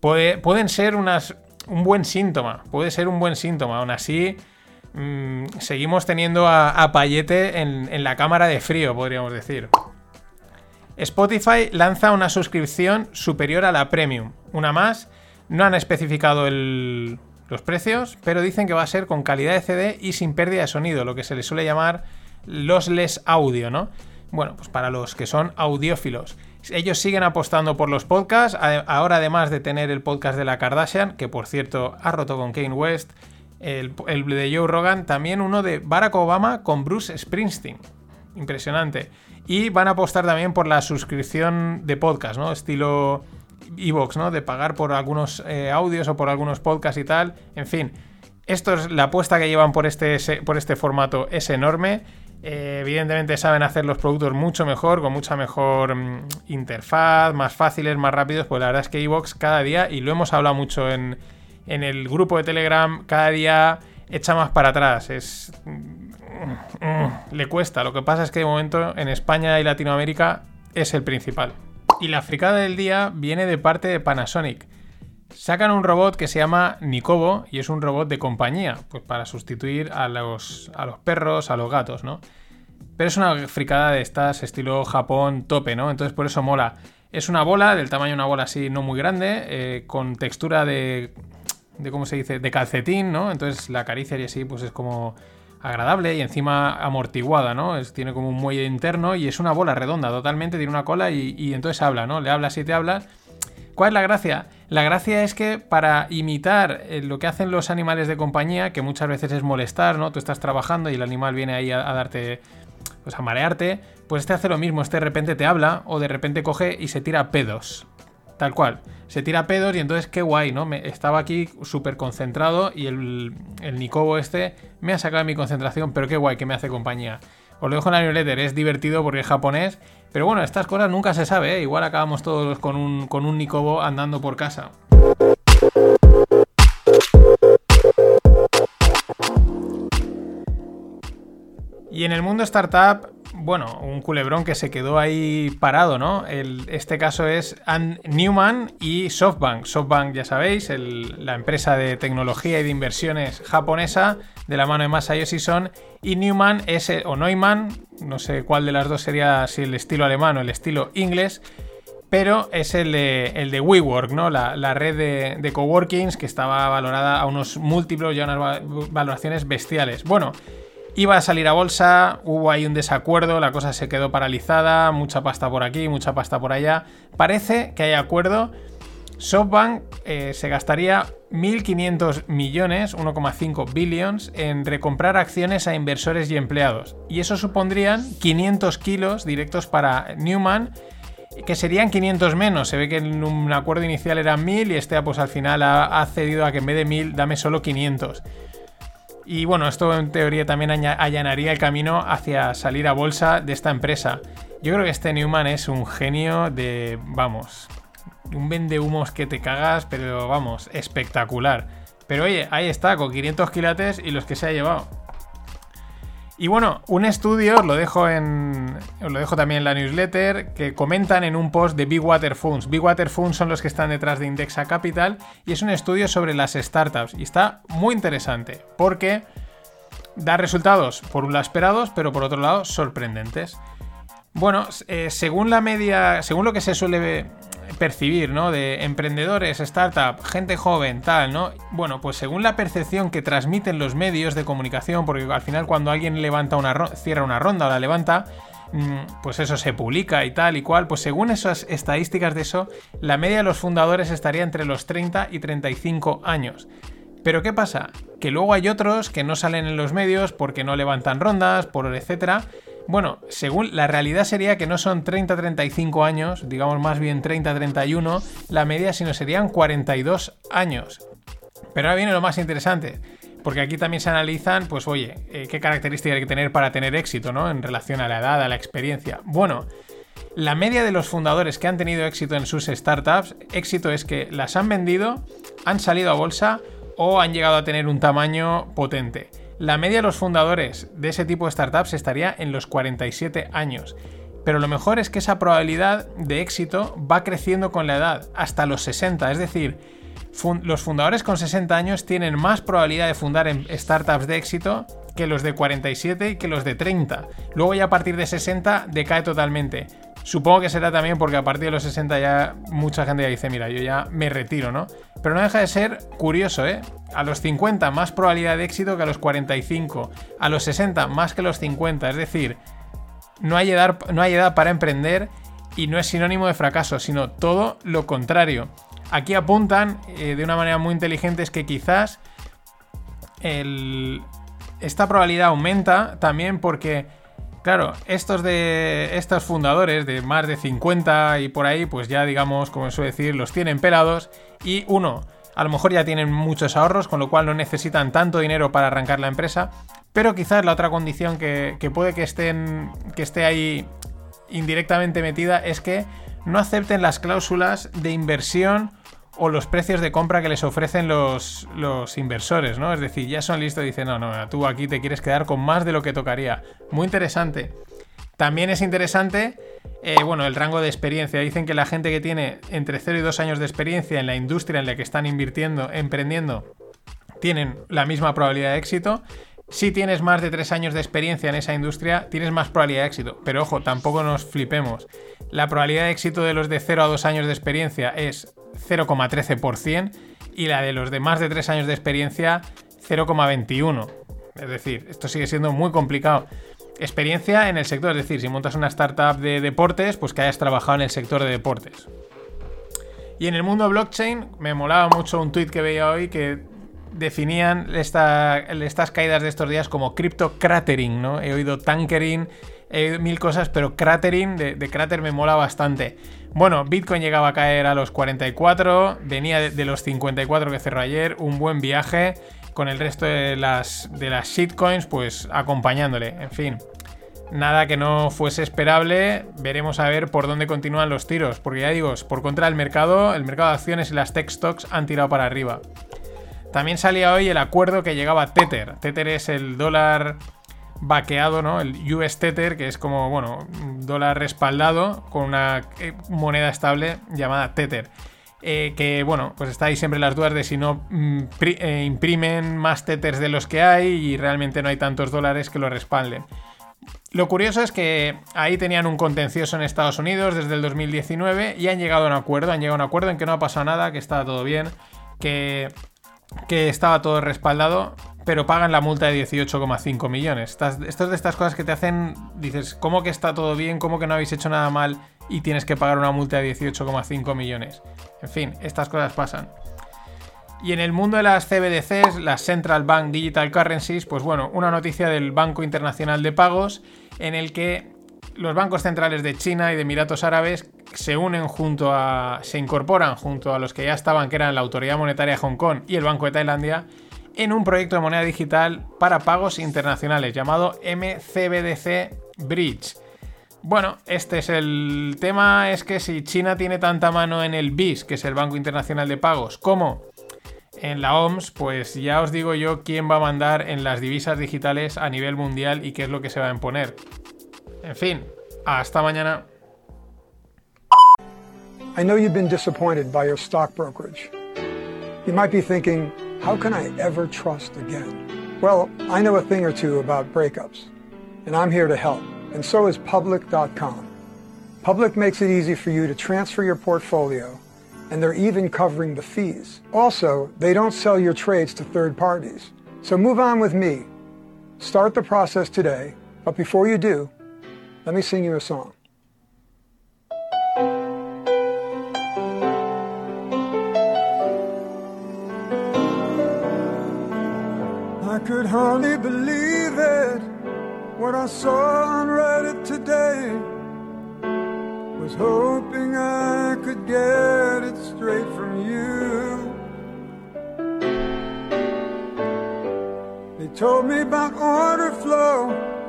pueden ser unas, un buen síntoma, puede ser un buen síntoma, aún así mm, seguimos teniendo a, Payete en, la cámara de frío, podríamos decir. Spotify lanza una suscripción superior a la premium, una más, no han especificado los precios, pero dicen que va a ser con calidad de CD y sin pérdida de sonido, lo que se le suele llamar lossless audio, ¿no? Bueno, pues para los que son audiófilos. Ellos siguen apostando por los podcasts. Ahora, además de tener el podcast de la Kardashian, que por cierto ha roto con Kane West, el, de Joe Rogan, también uno de Barack Obama con Bruce Springsteen. Impresionante. Y van a apostar también por la suscripción de podcast, ¿no? Estilo Evox, ¿no? De pagar por algunos eh, audios o por algunos podcasts y tal. En fin, esto es la apuesta que llevan por este, por este formato es enorme. Eh, evidentemente saben hacer los productos mucho mejor, con mucha mejor mm, interfaz, más fáciles, más rápidos. Pues la verdad es que Evox cada día, y lo hemos hablado mucho en, el grupo de Telegram, cada día echa más para atrás. Es. Le cuesta. Lo que pasa es que de momento en España y Latinoamérica es el principal. Y la fricada del día viene de parte de Panasonic. Sacan un robot que se llama Nikobo y es un robot de compañía, pues para sustituir a los, a los perros, a los gatos, ¿no? Pero es una fricada de estas estilo Japón tope, ¿no? Entonces por eso mola. Es una bola, del tamaño de una bola así no muy grande, eh, con textura de, de, ¿cómo se dice? De calcetín, ¿no? Entonces la caricia y así pues es como agradable y encima amortiguada, ¿no? Tiene como un muelle interno y es una bola redonda totalmente, tiene una cola y, entonces habla, ¿no? Le hablas y te habla ¿Cuál es la gracia? La gracia es que para imitar eh, lo que hacen los animales de compañía, que muchas veces es molestar, ¿no? Tú estás trabajando y el animal viene ahí a, darte, pues a marearte, pues este hace lo mismo, este de repente te habla o de repente coge y se tira pedos. Tal cual. Se tira pedos y entonces qué guay, ¿no? Me, estaba aquí súper concentrado y el, el Nicobo este me ha sacado mi concentración, pero qué guay que me hace compañía. Os lo dejo en la newsletter, es divertido porque es japonés. Pero bueno, estas cosas nunca se sabe, ¿eh? Igual acabamos todos con un, con un Nikobo andando por casa. Y en el mundo startup, bueno, un culebrón que se quedó ahí parado, ¿no? Este caso es Newman y SoftBank. SoftBank, ya sabéis, la empresa de tecnología y de inversiones japonesa, de la mano de Masayoshi Son, y Newman es, o Neumann, no sé cuál de las dos sería, si el estilo alemán o el estilo inglés, pero es el de, el de WeWork, ¿no? La, red de, de coworkings que estaba valorada a unos múltiplos y a unas va- valoraciones bestiales. Bueno, iba a salir a bolsa, hubo ahí un desacuerdo, la cosa se quedó paralizada, mucha pasta por aquí, mucha pasta por allá. Parece que hay acuerdo. SoftBank eh, se gastaría 1.500 millones, 1,5 billions, en recomprar acciones a inversores y empleados. Y eso supondrían 500 kilos directos para Newman, que serían 500 menos. Se ve que en un acuerdo inicial eran 1000 y este pues al final ha, ha cedido a que en vez de 1000 dame solo 500. Y bueno, esto en teoría también allanaría el camino hacia salir a bolsa de esta empresa. Yo creo que este Newman es un genio de, vamos, un vende humos que te cagas, pero vamos, espectacular. Pero oye, ahí está, con 500 quilates y los que se ha llevado. Y bueno, un estudio, os lo dejo en. Os lo dejo también en la newsletter, que comentan en un post de Big Water Funds. Big Water Funds son los que están detrás de Indexa Capital y es un estudio sobre las startups. Y está muy interesante, porque da resultados, por un lado esperados, pero por otro lado sorprendentes. Bueno, eh, según la media, según lo que se suele percibir, ¿no? De emprendedores, startup, gente joven, tal, ¿no? Bueno, pues según la percepción que transmiten los medios de comunicación, porque al final cuando alguien levanta una cierra una ronda o la levanta, mm, pues eso se publica y tal y cual, pues según esas estadísticas de eso, la media de los fundadores estaría entre los 30 y 35 años. Pero ¿qué pasa? Que luego hay otros que no salen en los medios porque no levantan rondas, por etcétera. Bueno, según la realidad sería que no son 30-35 años, digamos más bien 30-31 la media, sino serían 42 años. Pero ahora viene lo más interesante, porque aquí también se analizan, pues oye, eh, qué características hay que tener para tener éxito, ¿no? En relación a la edad, a la experiencia. Bueno, la media de los fundadores que han tenido éxito en sus startups, éxito es que las han vendido, han salido a bolsa o han llegado a tener un tamaño potente. La media de los fundadores de ese tipo de startups estaría en los 47 años. Pero lo mejor es que esa probabilidad de éxito va creciendo con la edad, hasta los 60. Es decir, los fundadores con 60 años tienen más probabilidad de fundar en startups de éxito que los de 47 y que los de 30. Luego ya a partir de 60 decae totalmente. Supongo que será también porque a partir de los 60 ya mucha gente ya dice, mira, yo ya me retiro, ¿no? Pero no deja de ser curioso, ¿eh? A los 50 más probabilidad de éxito que a los 45. A los 60 más que los 50. Es decir, no hay edad, no hay edad para emprender y no es sinónimo de fracaso, sino todo lo contrario. Aquí apuntan eh, de una manera muy inteligente es que quizás esta probabilidad aumenta también porque, claro, estos de estos fundadores de más de 50 y por ahí, pues ya digamos, como suele decir, los tienen pelados y uno, a lo mejor ya tienen muchos ahorros, con lo cual no necesitan tanto dinero para arrancar la empresa, pero quizás la otra condición que, que puede que, estén, que esté ahí indirectamente metida es que no acepten las cláusulas de inversión o los precios de compra que les ofrecen los, los inversores, ¿no? Es decir, ya son listos dicen, no, no, tú aquí te quieres quedar con más de lo que tocaría. Muy interesante. También es interesante, eh, bueno, el rango de experiencia. Dicen que la gente que tiene entre 0 y 2 años de experiencia en la industria en la que están invirtiendo, emprendiendo, tienen la misma probabilidad de éxito. Si tienes más de 3 años de experiencia en esa industria, tienes más probabilidad de éxito. Pero ojo, tampoco nos flipemos. La probabilidad de éxito de los de 0 a 2 años de experiencia es 0,13% y la de los de más de 3 años de experiencia 0,21%. Es decir, esto sigue siendo muy complicado. Experiencia en el sector, es decir, si montas una startup de deportes, pues que hayas trabajado en el sector de deportes. Y en el mundo blockchain me molaba mucho un tweet que veía hoy que definían esta- estas caídas de estos días como crypto cratering, ¿no? He oído tankering, oído mil cosas, pero cratering de, de cráter me mola bastante. Bueno, Bitcoin llegaba a caer a los 44, venía de, los 54 que cerró ayer, un buen viaje con el resto de las, de las shitcoins pues acompañándole, en fin. Nada que no fuese esperable, veremos a ver por dónde continúan los tiros, porque ya digo, por contra del mercado, el mercado de acciones y las tech stocks han tirado para arriba. También salía hoy el acuerdo que llegaba Tether. Tether es el dólar vaqueado, ¿no? El US Tether, que es como, bueno, dólar respaldado con una eh, moneda estable llamada Tether. Eh, que bueno, pues está ahí siempre las dudas de si no mm, eh, imprimen más tethers de los que hay y realmente no hay tantos dólares que lo respalden. Lo curioso es que ahí tenían un contencioso en Estados Unidos desde el 2019 y han llegado a un acuerdo, han llegado a un acuerdo en que no ha pasado nada, que estaba todo bien, que, que estaba todo respaldado, pero pagan la multa de 18,5 millones. Estas, esto es de estas cosas que te hacen, dices, ¿cómo que está todo bien? ¿Cómo que no habéis hecho nada mal y tienes que pagar una multa de 18,5 millones? En fin, estas cosas pasan. Y en el mundo de las CBDCs, las Central Bank Digital Currencies, pues bueno, una noticia del Banco Internacional de Pagos en el que los bancos centrales de China y de Emiratos Árabes se unen junto a. se incorporan junto a los que ya estaban, que eran la Autoridad Monetaria de Hong Kong y el Banco de Tailandia, en un proyecto de moneda digital para pagos internacionales llamado MCBDC Bridge. Bueno, este es el tema, es que si China tiene tanta mano en el BIS, que es el Banco Internacional de Pagos, como en la OMS, pues ya os digo yo quién va a mandar en las divisas digitales a nivel mundial y qué es lo que se va a imponer. En fin, hasta mañana. I know you've been disappointed by your stock brokerage. You might be thinking, how can I ever trust again? Well, I know a thing or two about breakups, and I'm here to help, and so is Public.com. Public makes it easy for you to transfer your portfolio, and they're even covering the fees. Also, they don't sell your trades to third parties. So move on with me. Start the process today, but before you do, let me sing you a song. Could hardly believe it. What I saw on Reddit today was hoping I could get it straight from you. They told me about order flow,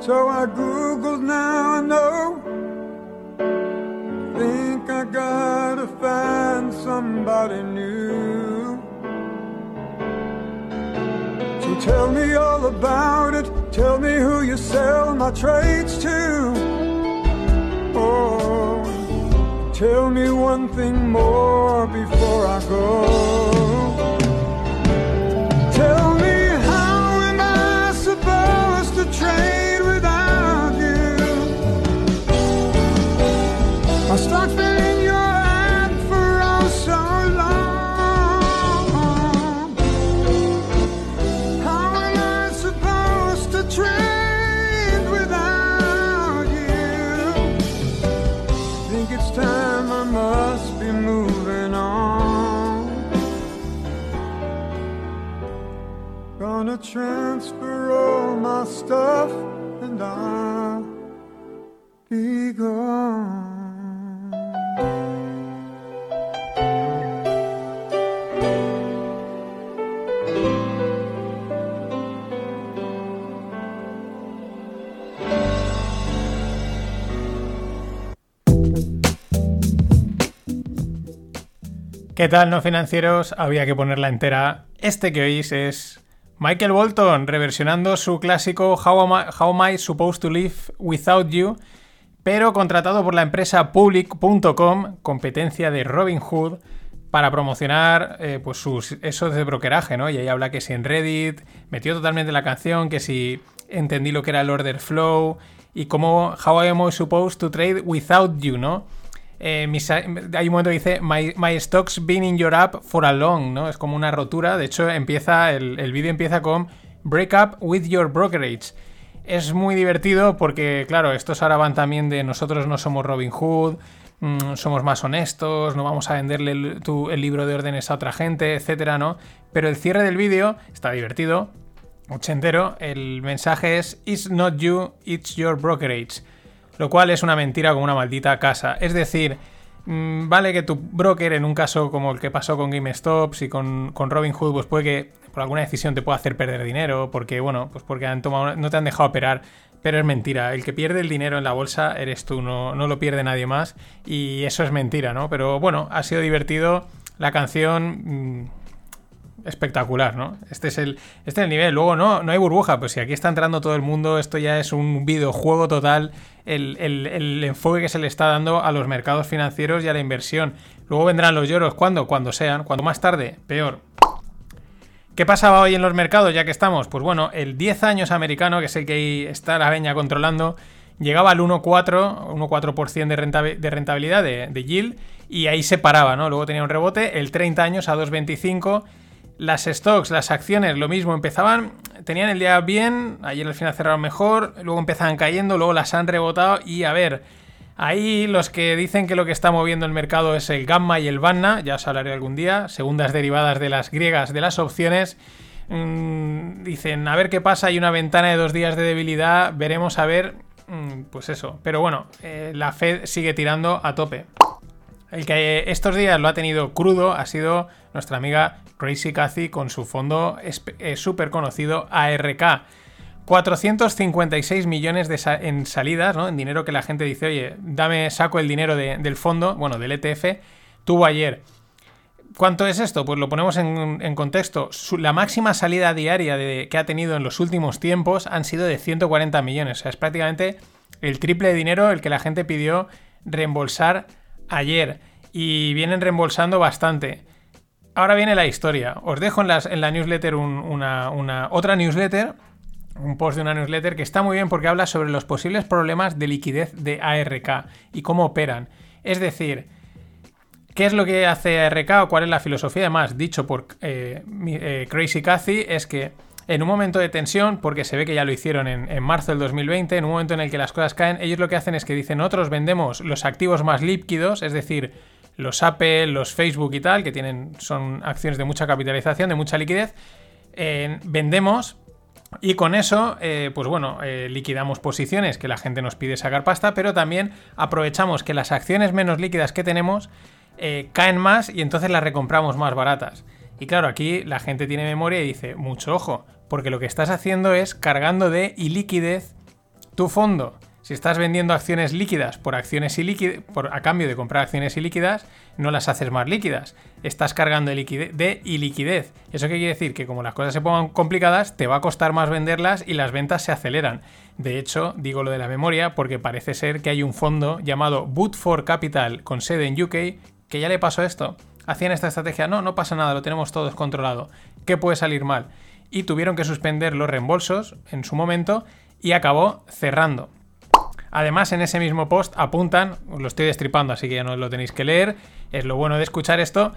so I googled now I know. Think I gotta find somebody new. Tell me all about it. Tell me who you sell my trades to. Oh, tell me one thing more before I go. Tell me how am I supposed to trade Transfer all my stuff and I'll be gone. ¿Qué tal, no financieros? Había que ponerla entera. Este que oís es Michael Bolton reversionando su clásico How am I, How am I Supposed to Live Without You, pero contratado por la empresa Public.com, competencia de Robin Hood, para promocionar eh, pues sus esos de brokeraje, ¿no? Y ahí habla que si en Reddit metió totalmente la canción, que si entendí lo que era el order flow y cómo How am I supposed to trade without you, ¿no? Eh, mis- hay un momento que dice my, my stock's been in your app for a long, ¿no? Es como una rotura. De hecho, empieza el, el vídeo empieza con break up with your brokerage. Es muy divertido porque, claro, estos ahora van también de nosotros no somos Robin Hood, mm, somos más honestos, no vamos a venderle el, tu- el libro de órdenes a otra gente, etcétera, ¿no? Pero el cierre del vídeo está divertido, ochentero. El mensaje es It's not you, it's your brokerage lo cual es una mentira como una maldita casa. Es decir, mm, vale que tu broker, en un caso como el que pasó con GameStops y con, con Robinhood, pues puede que por alguna decisión te pueda hacer perder dinero, porque, bueno, pues porque han tomado no te han dejado operar. Pero es mentira, el que pierde el dinero en la bolsa eres tú, no, no lo pierde nadie más. Y eso es mentira, ¿no? Pero bueno, ha sido divertido. La canción mm, espectacular, ¿no? Este es el, este es el nivel. Luego no, no hay burbuja, pues si aquí está entrando todo el mundo, esto ya es un videojuego total, el, el- el enfoque que se le está dando a los mercados financieros y a la inversión. Luego vendrán los lloros, ¿cuándo? Cuando sean, cuando más tarde, peor. ¿Qué pasaba hoy en los mercados ya que estamos? Pues bueno, el 10 años americano, que el que ahí está la veña controlando, llegaba al 1,4, 1,4% de, rentabi- de rentabilidad de, de yield y ahí se paraba, ¿no? Luego tenía un rebote, el 30 años a 2,25. Las stocks, las acciones, lo mismo, empezaban, tenían el día bien, ayer al final cerraron mejor, luego empezaban cayendo, luego las han rebotado y a ver, ahí los que dicen que lo que está moviendo el mercado es el gamma y el vanna, ya os hablaré algún día, segundas derivadas de las griegas de las opciones, mm, dicen a ver qué pasa, hay una ventana de dos días de debilidad, veremos a ver, mm, pues eso, pero bueno, eh, la Fed sigue tirando a tope. El que estos días lo ha tenido crudo ha sido nuestra amiga Crazy Cathy con su fondo súper conocido ARK. 456 millones de en salidas, ¿no? En dinero que la gente dice, oye, dame, saco el dinero de- del fondo, bueno, del ETF, tuvo ayer. ¿Cuánto es esto? Pues lo ponemos en, contexto. La máxima salida diaria de- que ha tenido en los últimos tiempos han sido de 140 millones. O sea, es prácticamente el triple de dinero el que la gente pidió reembolsar ayer. Y vienen reembolsando bastante. Ahora viene la historia. Os dejo en, la newsletter un- una, otra newsletter, un post de una newsletter que está muy bien porque habla sobre los posibles problemas de liquidez de ARK y cómo operan. Es decir, ¿Qué es lo que hace ARK o cuál es la filosofía? Además, dicho por eh, eh, Crazy Cathy, es que en un momento de tensión, porque se ve que ya lo hicieron en, marzo del 2020, en un momento en el que las cosas caen, ellos lo que hacen es que dicen, nosotros vendemos los activos más líquidos, es decir, los Apple, los Facebook y tal, que tienen, son acciones de mucha capitalización, de mucha liquidez, eh, vendemos y con eso, eh, pues bueno, eh, liquidamos posiciones que la gente nos pide sacar pasta, pero también aprovechamos que las acciones menos líquidas que tenemos caen más y entonces las recompramos más baratas. Y claro, aquí la gente tiene memoria y dice, mucho ojo, porque lo que estás haciendo es cargando de iliquidez tu fondo. Si estás vendiendo acciones líquidas por acciones por, a cambio de comprar acciones ilíquidas, no las haces más líquidas. Estás cargando de, liquide- de iliquidez. ¿Eso qué quiere decir? Que como las cosas se pongan complicadas, te va a costar más venderlas y las ventas se aceleran. De hecho, digo lo de la memoria porque parece ser que hay un fondo llamado Bootford Capital con sede en UK que ya le pasó esto. Hacían esta estrategia, no, no pasa nada, lo tenemos todo controlado. ¿Qué puede salir mal? Y tuvieron que suspender los reembolsos en su momento y acabó cerrando. Además, en ese mismo post apuntan, os lo estoy destripando, así que ya no lo tenéis que leer, es lo bueno de escuchar esto.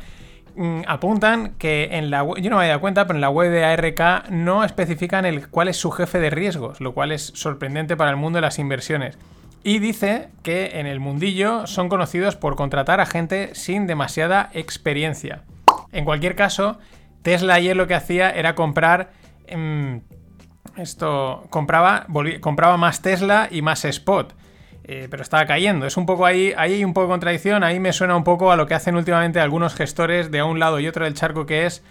mm, Apuntan que en la web, yo no me había dado cuenta, pero en la web de ARK no especifican el cuál es su jefe de riesgos, lo cual es sorprendente para el mundo de las inversiones. Y dice que en el mundillo son conocidos por contratar a gente sin demasiada experiencia. En cualquier caso, Tesla ayer lo que hacía era comprar em, esto compraba, compraba más Tesla y más Spot. Eh, pero estaba cayendo. Es un poco ahí, ahí hay un poco de contradicción. Ahí me suena un poco a lo que hacen últimamente algunos gestores de un lado y otro del charco, que es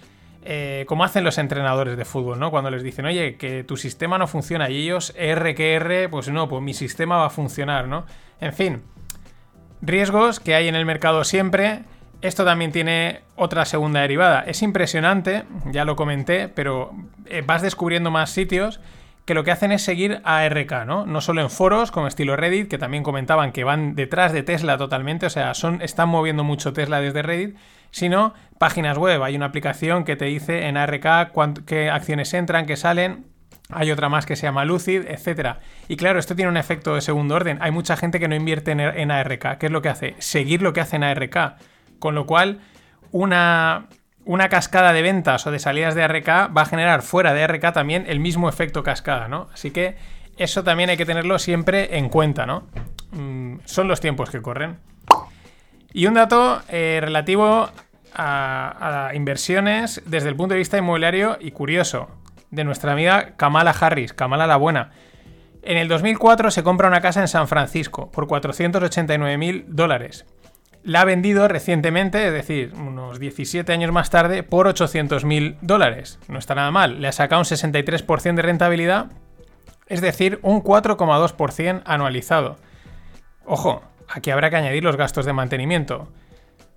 eh, como hacen los entrenadores de fútbol, ¿no? Cuando les dicen, oye, que tu sistema no funciona y ellos, R que R, pues no, pues mi sistema va a funcionar, ¿no? En fin, riesgos que hay en el mercado siempre. Esto también tiene otra segunda derivada. Es impresionante, ya lo comenté, pero eh, vas descubriendo más sitios que lo que hacen es seguir a ARK, ¿no? No solo en foros como estilo Reddit, que también comentaban que van detrás de Tesla totalmente, o sea, son, están moviendo mucho Tesla desde Reddit, sino páginas web. Hay una aplicación que te dice en ARK qué acciones entran, qué salen, hay otra más que se llama Lucid, etcétera. Y claro, esto tiene un efecto de segundo orden. Hay mucha gente que no invierte en, en ARK. ¿Qué es lo que hace? Seguir lo que hace en ARK. Con lo cual, una, una cascada de ventas o de salidas de ARK va a generar fuera de ARK también el mismo efecto cascada, ¿no? Así que eso también hay que tenerlo siempre en cuenta, ¿no? Mm, son los tiempos que corren. Y un dato eh, relativo a, inversiones desde el punto de vista inmobiliario y curioso, de nuestra amiga Kamala Harris, Kamala la Buena. En el 2004 se compra una casa en San Francisco por 489 mil dólares. La ha vendido recientemente, es decir, unos 17 años más tarde, por 800 mil dólares. No está nada mal. Le ha sacado un 63% de rentabilidad, es decir, un 4,2% anualizado. Ojo, aquí habrá que añadir los gastos de mantenimiento.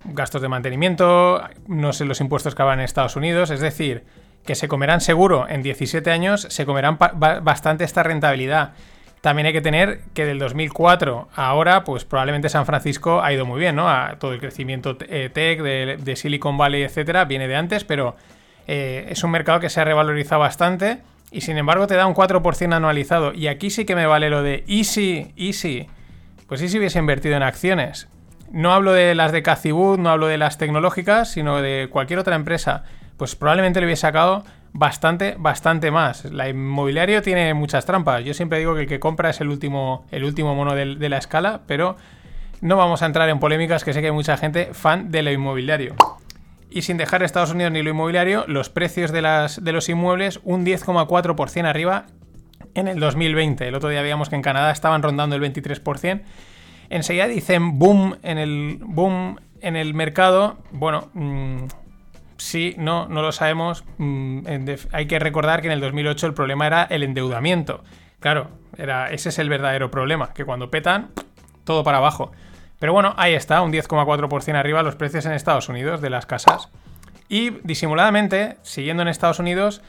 Gastos de mantenimiento, no sé los impuestos que van en Estados Unidos, es decir, que se comerán seguro en 17 años, se comerán bastante esta rentabilidad. También hay que tener que del 2004 a ahora, pues probablemente San Francisco ha ido muy bien, ¿no? Todo el crecimiento eh, tech de, Silicon Valley, etcétera, viene de antes, pero eh, es un mercado que se ha revalorizado bastante y sin embargo te da un 4% anualizado. Y aquí sí que me vale lo de easy, easy. Pues si hubiese invertido en acciones. No hablo de las de Cathy Wood, no hablo de las tecnológicas, sino de cualquier otra empresa. Pues probablemente le hubiese sacado bastante, bastante más. La inmobiliario tiene muchas trampas. Yo siempre digo que el que compra es el último, el último mono de, de la escala, pero no vamos a entrar en polémicas que sé que hay mucha gente fan de lo inmobiliario. Y sin dejar Estados Unidos ni lo inmobiliario, los precios de, las, de los inmuebles un 10,4% arriba en el 2020. El otro día veíamos que en Canadá estaban rondando el 23%. Enseguida dicen boom en el boom en el mercado. Bueno, mm, sí, no, no lo sabemos. Mm, hay que recordar que en el 2008 el problema era el endeudamiento. Claro, era, ese es el verdadero problema, que cuando petan, todo para abajo. Pero bueno, ahí está, un 10,4% arriba los precios en Estados Unidos de las casas. Y disimuladamente, siguiendo en Estados Unidos,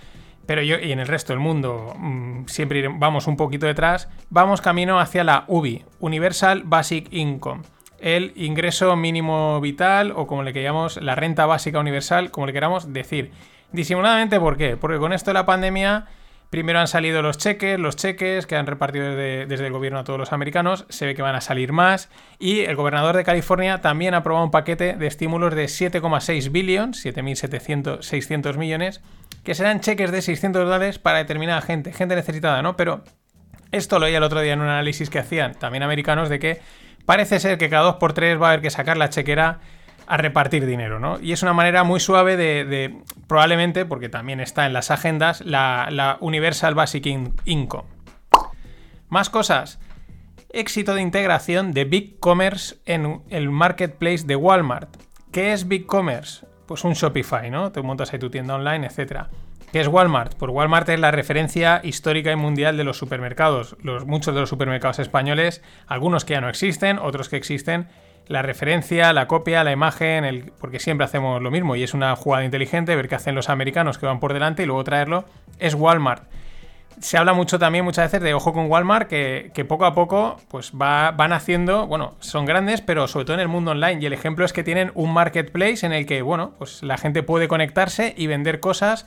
pero yo y en el resto del mundo mm, siempre vamos un poquito detrás, vamos camino hacia la UBI, Universal Basic Income, el ingreso mínimo vital o como le queramos, la renta básica universal, como le queramos decir. Disimuladamente, ¿por qué? Porque con esto de la pandemia Primero han salido los cheques, los cheques que han repartido desde, el gobierno a todos los americanos, se ve que van a salir más y el gobernador de California también ha aprobado un paquete de estímulos de 7,6 billones, 7.600 millones, que serán cheques de 600 dólares para determinada gente, gente necesitada, ¿no? Pero esto lo oí el otro día en un análisis que hacían también americanos de que parece ser que cada dos por tres va a haber que sacar la chequera a repartir dinero, ¿no? Y es una manera muy suave de, probablemente, porque también está en las agendas, la, Universal Basic Income. Más cosas. Éxito de integración de Big Commerce en el marketplace de Walmart. ¿Qué es Big Commerce? Pues un Shopify, ¿no? Te montas ahí tu tienda online, etc. ¿Qué es Walmart? Pues Walmart es la referencia histórica y mundial de los supermercados. Los, muchos de los supermercados españoles, algunos que ya no existen, otros que existen, la referencia, la copia, la imagen, el, porque siempre hacemos lo mismo y es una jugada inteligente ver qué hacen los americanos que van por delante y luego traerlo, es Walmart. Se habla mucho también muchas veces de ojo con Walmart, que, poco a poco pues va, van haciendo, bueno, son grandes, pero sobre todo en el mundo online. Y el ejemplo es que tienen un marketplace en el que, bueno, pues la gente puede conectarse y vender cosas,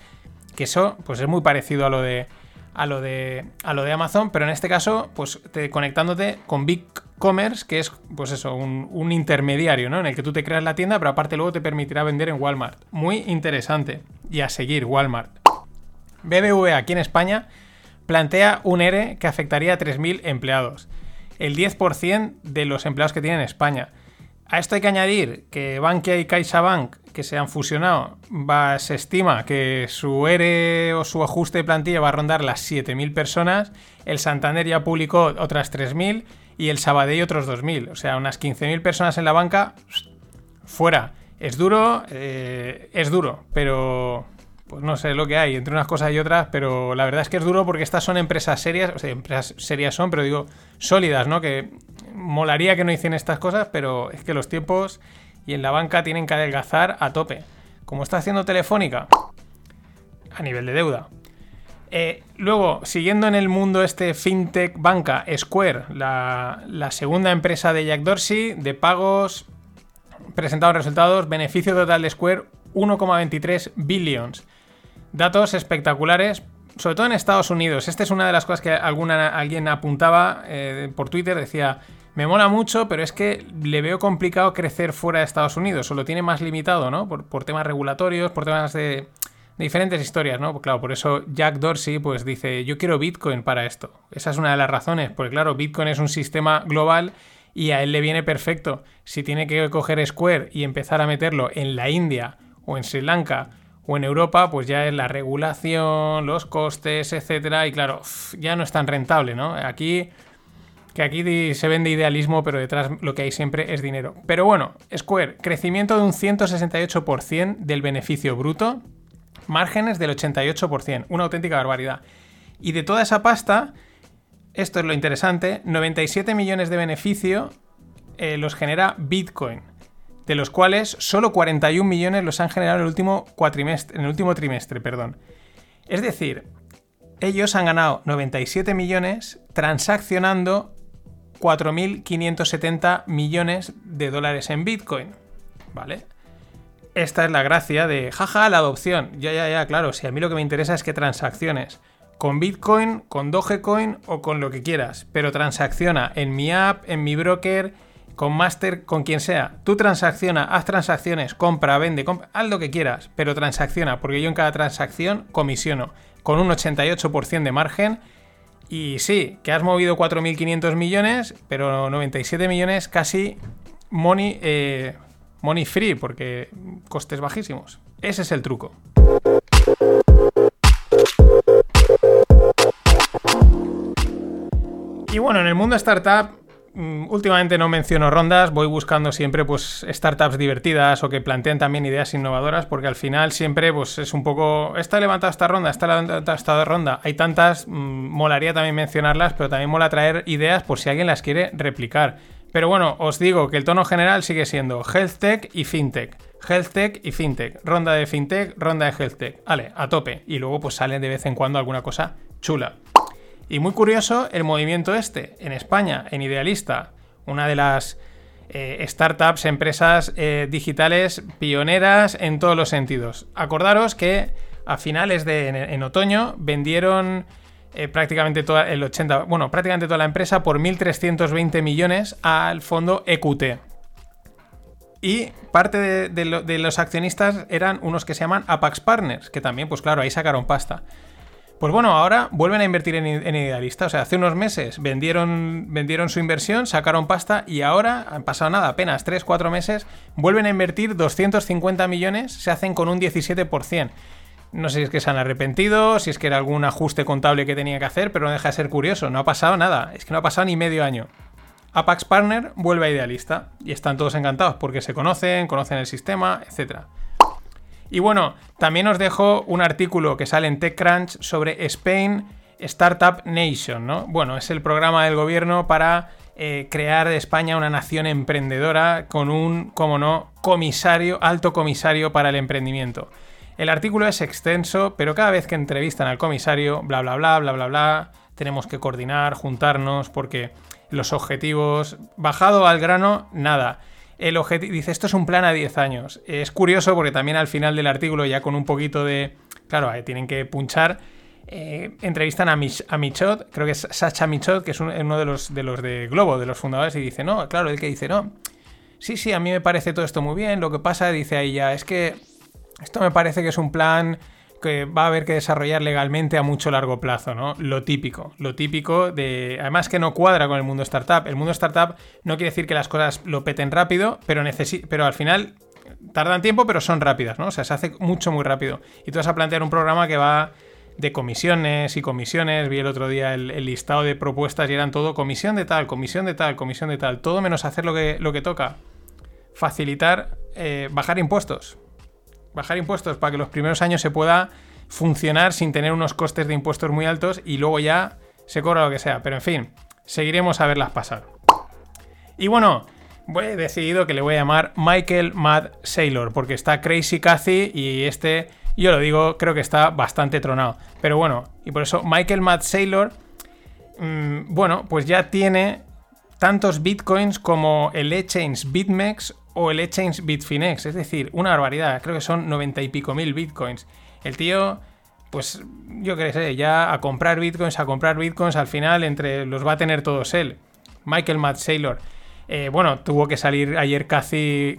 que eso pues es muy parecido a lo de, a lo de, a lo de Amazon, pero en este caso, pues te, conectándote con Big Commerce, que es, pues eso, un, intermediario, ¿no? En el que tú te creas la tienda, pero aparte luego te permitirá vender en Walmart. Muy interesante. Y a seguir, Walmart. BBVA aquí en España plantea un ERE que afectaría a 3.000 empleados. El 10% de los empleados que tiene en España. A esto hay que añadir que Bankia y CaixaBank, que se han fusionado, va, se estima que su ERE o su ajuste de plantilla va a rondar las 7.000 personas. El Santander ya publicó otras 3.000 y el Sabadell otros 2.000. O sea, unas 15.000 personas en la banca, fuera. Es duro, eh, es duro, pero pues no sé lo que hay entre unas cosas y otras, pero la verdad es que es duro porque estas son empresas serias, o sea, empresas serias son, pero digo, sólidas, ¿no? Que molaría que no hicieran estas cosas, pero es que los tiempos y en la banca tienen que adelgazar a tope. Como está haciendo Telefónica, a nivel de deuda. Eh, luego, siguiendo en el mundo este fintech banca, Square, la, segunda empresa de Jack Dorsey, de pagos, presentados resultados, beneficio total de Square 1,23 billions. Datos espectaculares, sobre todo en Estados Unidos. Esta es una de las cosas que alguna, alguien apuntaba eh, por Twitter, decía, me mola mucho, pero es que le veo complicado crecer fuera de Estados Unidos, o lo tiene más limitado, ¿no? por temas regulatorios, por temas de diferentes historias, ¿no? Claro, por eso Jack Dorsey pues dice, yo quiero Bitcoin para esto. Esa es una de las razones, porque claro, Bitcoin es un sistema global y a él le viene perfecto. Si tiene que coger Square y empezar a meterlo en la India o en Sri Lanka o en Europa, pues ya es la regulación, los costes, etcétera, y claro, ya no es tan rentable, ¿no? Aquí que aquí se vende idealismo, pero detrás lo que hay siempre es dinero. Pero bueno, Square, crecimiento de un 168% del beneficio bruto, Márgenes del 88%, una auténtica barbaridad. Y de toda esa pasta, esto es lo interesante, 97 millones de beneficio eh, los genera Bitcoin. De los cuales solo 41 millones los han generado en el último, cuatrimestre, en el último trimestre. Perdón. Es decir, ellos han ganado 97 millones transaccionando 4.570 millones de dólares en Bitcoin. ¿Vale? Esta es la gracia de, jaja, la adopción. Ya, ya, ya, claro, si a mí lo que me interesa es que transacciones con Bitcoin, con Dogecoin o con lo que quieras, pero transacciona en mi app, en mi broker, con Master, con quien sea. Tú transacciona, haz transacciones, compra, vende, compra, haz lo que quieras, pero transacciona, porque yo en cada transacción comisiono con un 88% de margen. Y sí, que has movido 4.500 millones, pero 97 millones casi money, eh, money free, porque costes bajísimos. Ese es el truco. Y bueno, en el mundo startup últimamente no menciono rondas, voy buscando siempre pues startups divertidas o que planteen también ideas innovadoras, porque al final siempre pues es un poco, está levantada esta ronda, está levantada esta ronda, hay tantas, mm, molaría también mencionarlas, pero también mola traer ideas por si alguien las quiere replicar. Pero bueno, os digo que el tono general sigue siendo Health Tech y FinTech. Health Tech y FinTech. Ronda de FinTech, ronda de Health Tech. Vale, a tope. Y luego pues sale de vez en cuando alguna cosa chula. Y muy curioso el movimiento este. En España, en Idealista, una de las eh, startups, empresas eh, digitales pioneras en todos los sentidos. Acordaros que a finales de en, otoño vendieron eh, prácticamente toda el 80, bueno, prácticamente toda la empresa por 1.320 millones al fondo EQT. Y parte de, de, los accionistas eran unos que se llaman Apax Partners, que también, pues claro, ahí sacaron pasta. Pues bueno, ahora vuelven a invertir en, Idealista. O sea, hace unos meses vendieron, vendieron su inversión, sacaron pasta y ahora, han pasado nada, apenas 3-4 meses, vuelven a invertir 250 millones, se hacen con un 17%. No sé si es que se han arrepentido, si es que era algún ajuste contable que tenía que hacer, pero no deja de ser curioso. No ha pasado nada, es que no ha pasado ni medio año. Apax Partner vuelve a Idealista y están todos encantados porque se conocen, conocen el sistema, etcétera. Y bueno, también os dejo un artículo que sale en TechCrunch sobre Spain Startup Nation, ¿no? Bueno, es el programa del gobierno para eh, crear de España una nación emprendedora con un, como no, comisario, alto comisario para el emprendimiento. El artículo es extenso, pero cada vez que entrevistan al comisario, bla, bla, bla, bla, bla, bla, tenemos que coordinar, juntarnos, porque los objetivos, bajado al grano, nada el objetivo. Dice, esto es un plan a 10 años. Es curioso porque también al final del artículo, ya con un poquito de. Claro, tienen que punchar. Eh, entrevistan a, a, Michot, creo que es Sacha Michot, que es uno de los, de los de Globo, de los fundadores, y dice, no, claro, el que dice, no, sí, sí, a mí me parece todo esto muy bien, lo que pasa, dice ahí ya, es que esto me parece que es un plan que va a haber que desarrollar legalmente a mucho largo plazo, ¿no? Lo típico, lo típico de... Además que no cuadra con el mundo startup. El mundo startup no quiere decir que las cosas lo peten rápido, pero, pero al final tardan tiempo, pero son rápidas, ¿no? O sea, se hace mucho, muy rápido. Y tú vas a plantear un programa que va de comisiones y comisiones. Vi el otro día el, listado de propuestas y eran todo comisión de tal, comisión de tal, comisión de tal. Todo menos hacer lo que, lo que toca. Facilitar, eh, bajar impuestos bajar impuestos para que los primeros años se pueda funcionar sin tener unos costes de impuestos muy altos y luego ya se cobra lo que sea. Pero en fin, seguiremos a verlas pasar. Y bueno, he decidido que le voy a llamar Michael Mad Sailor, porque está Crazy Cathy y este, yo lo digo, creo que está bastante tronado. Pero bueno, y por eso Michael Mad Sailor, mm, bueno, pues ya tiene tantos bitcoins como el exchange BitMEX o el exchange Bitfinex, es decir, una barbaridad, creo que son 90 y pico mil bitcoins. El tío, pues yo qué sé, ya a comprar bitcoins, a comprar bitcoins, al final entre los va a tener todos él. Michael Matt Saylor. Eh, bueno, tuvo que salir ayer casi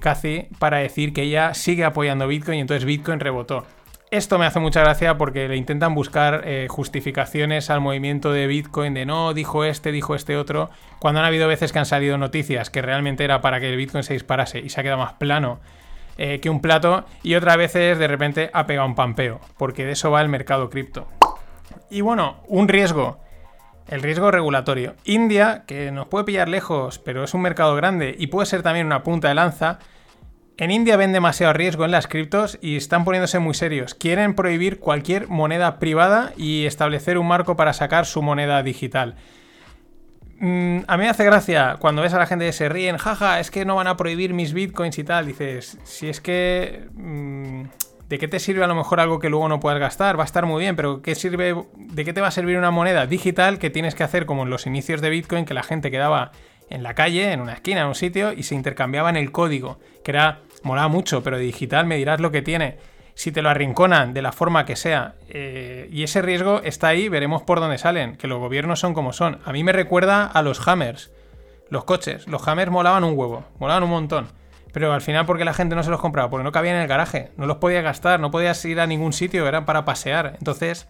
para decir que ella sigue apoyando Bitcoin y entonces Bitcoin rebotó. Esto me hace mucha gracia porque le intentan buscar eh, justificaciones al movimiento de Bitcoin de no, dijo este, dijo este otro, cuando han habido veces que han salido noticias que realmente era para que el Bitcoin se disparase y se ha quedado más plano eh, que un plato y otras veces de repente ha pegado un pampeo, porque de eso va el mercado cripto. Y bueno, un riesgo, el riesgo regulatorio. India, que nos puede pillar lejos, pero es un mercado grande y puede ser también una punta de lanza, en India ven demasiado riesgo en las criptos y están poniéndose muy serios. Quieren prohibir cualquier moneda privada y establecer un marco para sacar su moneda digital. Mm, a mí me hace gracia cuando ves a la gente que se ríen, jaja, es que no van a prohibir mis bitcoins y tal. Dices, si es que. mm, ¿De qué te sirve a lo mejor algo que luego no puedas gastar? Va a estar muy bien, pero ¿qué sirve, ¿de qué te va a servir una moneda digital que tienes que hacer como en los inicios de Bitcoin, que la gente quedaba en la calle, en una esquina, en un sitio, y se intercambiaban el código, que era, molaba mucho, pero digital me dirás lo que tiene. Si te lo arrinconan de la forma que sea, eh, y ese riesgo está ahí, veremos por dónde salen, que los gobiernos son como son. A mí me recuerda a los Hammers, los coches. Los Hammers molaban un huevo, molaban un montón. Pero al final, ¿por qué la gente no se los compraba? Porque no cabían en el garaje, no los podías gastar, no podías ir a ningún sitio, eran para pasear. Entonces,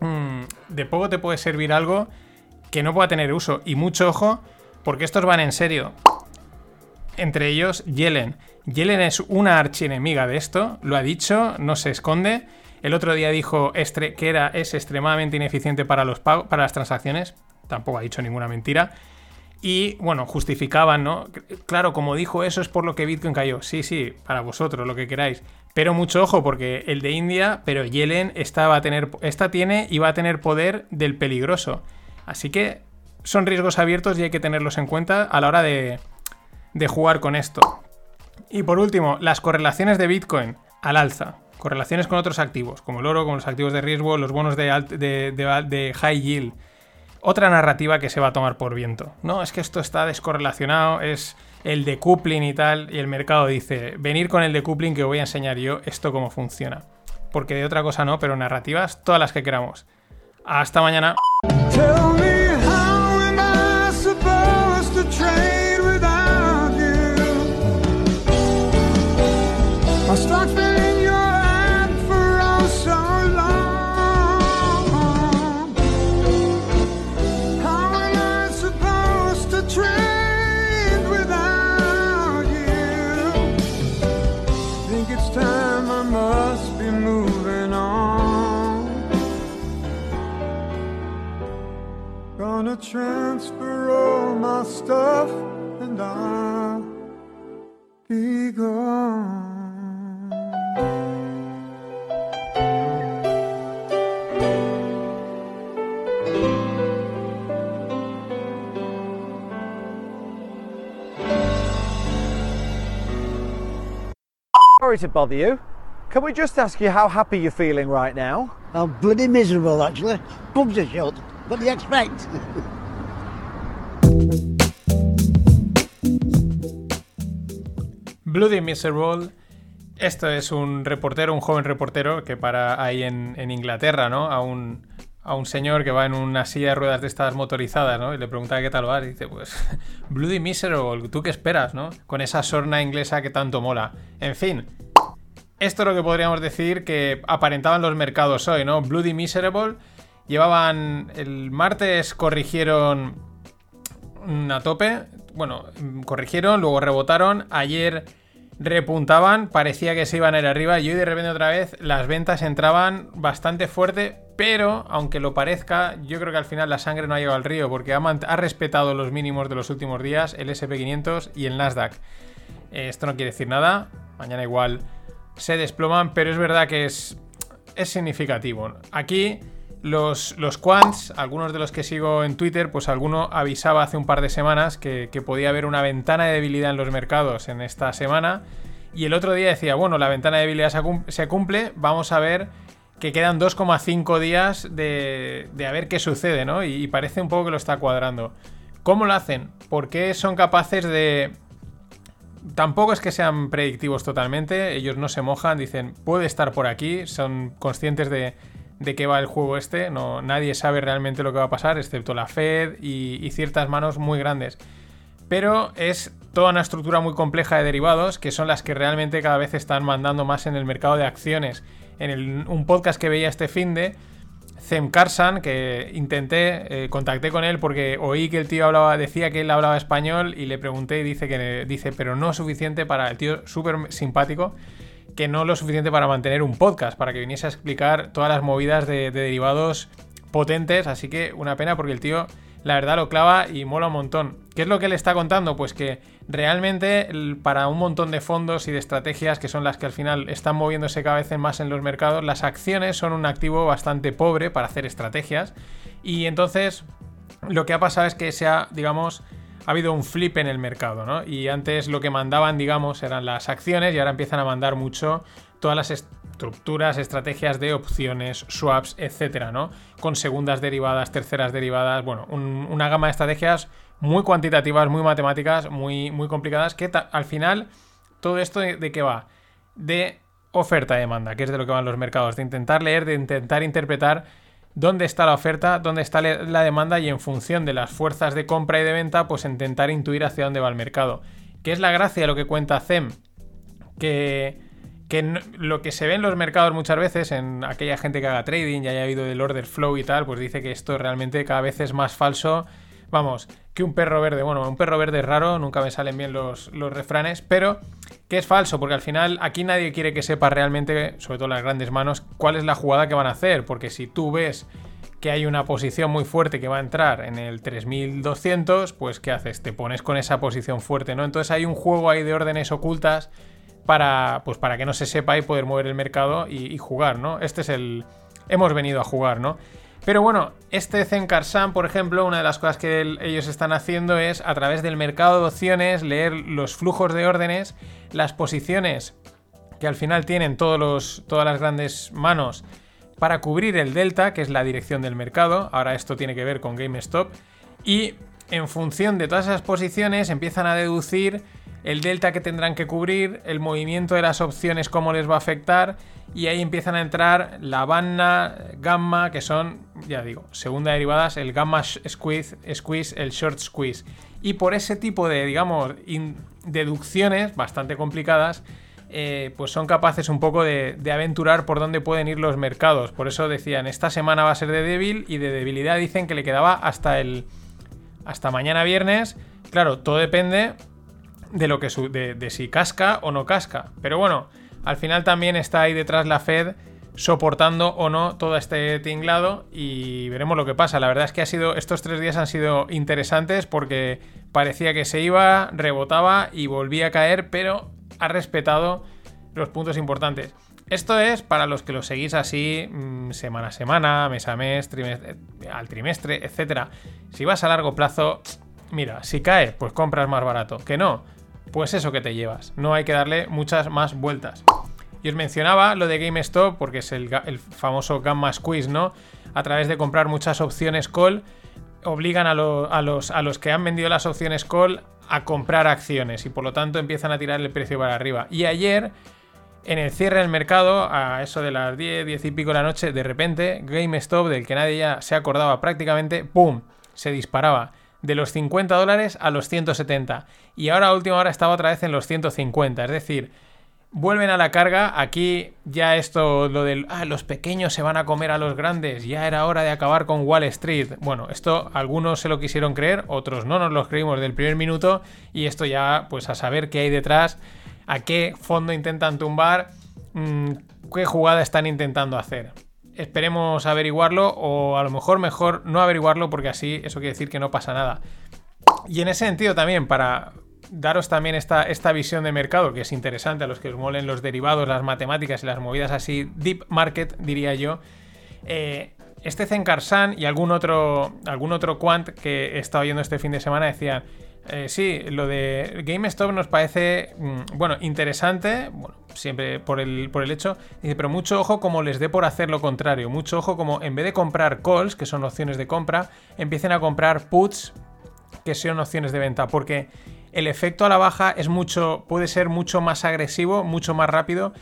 mm, de poco te puede servir algo que no pueda tener uso. Y mucho ojo, porque estos van en serio. Entre ellos, Yellen. Yellen es una archienemiga de esto, lo ha dicho, no se esconde. El otro día dijo que era, es extremadamente ineficiente para, los para las transacciones. Tampoco ha dicho ninguna mentira. Y bueno, justificaban, ¿no? Claro, como dijo eso es por lo que Bitcoin cayó. Sí, sí, para vosotros, lo que queráis. Pero mucho ojo, porque el de India, pero Yellen esta, va a tener, esta tiene y va a tener poder del peligroso. Así que son riesgos abiertos y hay que tenerlos en cuenta a la hora de, de jugar con esto. Y por último, las correlaciones de Bitcoin al alza. Correlaciones con otros activos, como el oro, como los activos de riesgo, los bonos de, de- de high yield. Otra narrativa que se va a tomar por viento. No, es que esto está descorrelacionado, es el decoupling y tal. Y el mercado dice, venir con el decoupling que os voy a enseñar yo esto cómo funciona. Porque de otra cosa no, pero narrativas todas las que queramos. Hasta mañana. Gonna transfer all my stuff and I'll be gone. Sorry to bother you. Can we just ask you how happy you're feeling right now? I'm bloody miserable, actually. Pubs are shut. Bloody Miserable. Esto es un reportero, un joven reportero que para ahí en, en Inglaterra, ¿no? A un, a un señor que va en una silla de ruedas de estas motorizadas, ¿no? Y le pregunta qué tal va. Y dice, pues, Bloody Miserable, ¿tú qué esperas, no? Con esa sorna inglesa que tanto mola. En fin, esto es lo que podríamos decir que aparentaban los mercados hoy, ¿no? Bloody Miserable. Llevaban. El martes corrigieron a tope. Bueno, corrigieron, luego rebotaron. Ayer repuntaban, parecía que se iban a ir arriba. Y hoy de repente otra vez las ventas entraban bastante fuerte. Pero, aunque lo parezca, yo creo que al final la sangre no ha llegado al río. Porque ha, ha respetado los mínimos de los últimos días, el SP500 y el Nasdaq. Eh, esto no quiere decir nada. Mañana igual se desploman, pero es verdad que es, es significativo. Aquí los, quants, algunos de los que sigo en Twitter, pues alguno avisaba hace un par de semanas que, podía haber una ventana de debilidad en los mercados en esta semana. Y el otro día decía, bueno, la ventana de debilidad se cumple, vamos a ver que quedan 2,5 días de, de a ver qué sucede, ¿no? Y, y parece un poco que lo está cuadrando. ¿Cómo lo hacen? ¿Por qué son capaces de, Tampoco es que sean predictivos totalmente, ellos no se mojan, dicen, puede estar por aquí, son conscientes de, de qué va el juego este, no, nadie sabe realmente lo que va a pasar, excepto la Fed y, ciertas manos muy grandes. Pero es toda una estructura muy compleja de derivados que son las que realmente cada vez están mandando más en el mercado de acciones. En un podcast que veía este fin de Zem Karsan, que intenté, eh, contacté con él porque oí que el tío hablaba, decía que él hablaba español y le pregunté y dice que dice, pero no suficiente para el tío súper simpático, que no lo suficiente para mantener un podcast, para que viniese a explicar todas las movidas de, de derivados potentes, así que una pena porque el tío la verdad lo clava y mola un montón. ¿Qué es lo que le está contando? Pues que realmente para un montón de fondos y de estrategias que son las que al final están moviéndose cada vez más en los mercados, las acciones son un activo bastante pobre para hacer estrategias y entonces lo que ha pasado es que se ha, digamos, ha habido un flip en el mercado, ¿no? Y antes lo que mandaban, digamos, eran las acciones y ahora empiezan a mandar mucho todas las estructuras, estrategias de opciones, swaps, etcétera, ¿no? Con segundas derivadas, terceras derivadas, bueno, un- una gama de estrategias muy cuantitativas, muy matemáticas, muy, muy complicadas, que al final, todo esto de, de qué va? De oferta-demanda, que es de lo que van los mercados, de intentar leer, de intentar interpretar dónde está la oferta, dónde está la demanda y en función de las fuerzas de compra y de venta, pues intentar intuir hacia dónde va el mercado. ¿Qué es la gracia de lo que cuenta CEM? Que, que lo que se ve en los mercados muchas veces, en aquella gente que haga trading y haya habido del order flow y tal, pues dice que esto realmente cada vez es más falso. Vamos, que un perro verde. Bueno, un perro verde es raro, nunca me salen bien los, los refranes, pero que es falso, porque al final aquí nadie quiere que sepa realmente, sobre todo las grandes manos, cuál es la jugada que van a hacer, porque si tú ves que hay una posición muy fuerte que va a entrar en el 3200, pues ¿qué haces? Te pones con esa posición fuerte, ¿no? Entonces hay un juego ahí de órdenes ocultas para, pues para que no se sepa y poder mover el mercado y, y jugar, ¿no? Este es el... Hemos venido a jugar, ¿no? Pero bueno, este Zenkarsan, por ejemplo, una de las cosas que el- ellos están haciendo es a través del mercado de opciones leer los flujos de órdenes, las posiciones que al final tienen todos los, todas las grandes manos para cubrir el delta, que es la dirección del mercado. Ahora esto tiene que ver con GameStop. Y en función de todas esas posiciones empiezan a deducir el delta que tendrán que cubrir, el movimiento de las opciones, cómo les va a afectar. Y ahí empiezan a entrar la banna, gamma, que son, ya digo, segunda derivadas, el gamma squeeze, squeeze, el short squeeze. Y por ese tipo de, digamos, deducciones bastante complicadas, eh, pues son capaces un poco de, de aventurar por dónde pueden ir los mercados. Por eso decían, esta semana va a ser de débil y de debilidad dicen que le quedaba hasta el hasta mañana viernes. Claro, todo depende de lo que su- de, de si casca o no casca. Pero bueno, al final también está ahí detrás la Fed soportando o no todo este tinglado y veremos lo que pasa. La verdad es que ha sido estos tres días han sido interesantes porque parecía que se iba, rebotaba y volvía a caer, pero ha respetado los puntos importantes. Esto es para los que lo seguís así mm, semana a semana, mes a mes, trimestre- al trimestre, etcétera. Si vas a largo plazo, mira, si cae, pues compras más barato. Que no, pues eso que te llevas. No hay que darle muchas más vueltas. Y os mencionaba lo de GameStop porque es el, famoso Gamma Squeeze, ¿no? A través de comprar muchas opciones call, obligan a, a los, a los que han vendido las opciones call a comprar acciones y por lo tanto empiezan a tirar el precio para arriba. Y ayer, en el cierre del mercado, a eso de las 10, 10 y pico de la noche, de repente, GameStop, del que nadie ya se acordaba prácticamente, ¡pum! Se disparaba. De los 50 dólares a los 170. Y ahora a última hora estaba otra vez en los 150. Es decir, vuelven a la carga. Aquí ya esto, lo del, ah, los pequeños se van a comer a los grandes, ya era hora de acabar con Wall Street. Bueno, esto algunos se lo quisieron creer, otros no nos lo creímos del primer minuto y esto ya, pues a saber qué hay detrás, a qué fondo intentan tumbar, mm, qué jugada están intentando hacer. Esperemos averiguarlo o a lo mejor mejor no averiguarlo porque así eso quiere decir que no pasa nada. Y en ese sentido también, para daros también esta, esta visión de mercado, que es interesante a los que os molen los derivados, las matemáticas y las movidas así, deep market, diría yo. eh, este Zenkarsan y algún otro, algún otro quant que he estado viendo este fin de semana decían, eh, sí, lo de GameStop nos parece, mm, bueno, interesante, bueno, siempre por el, por el hecho, dice, pero mucho ojo como les dé por hacer lo contrario, mucho ojo como en vez de comprar calls, que son opciones de compra, empiecen a comprar puts, que son opciones de venta, porque el efecto a la baja es mucho, puede ser mucho más agresivo, mucho más rápido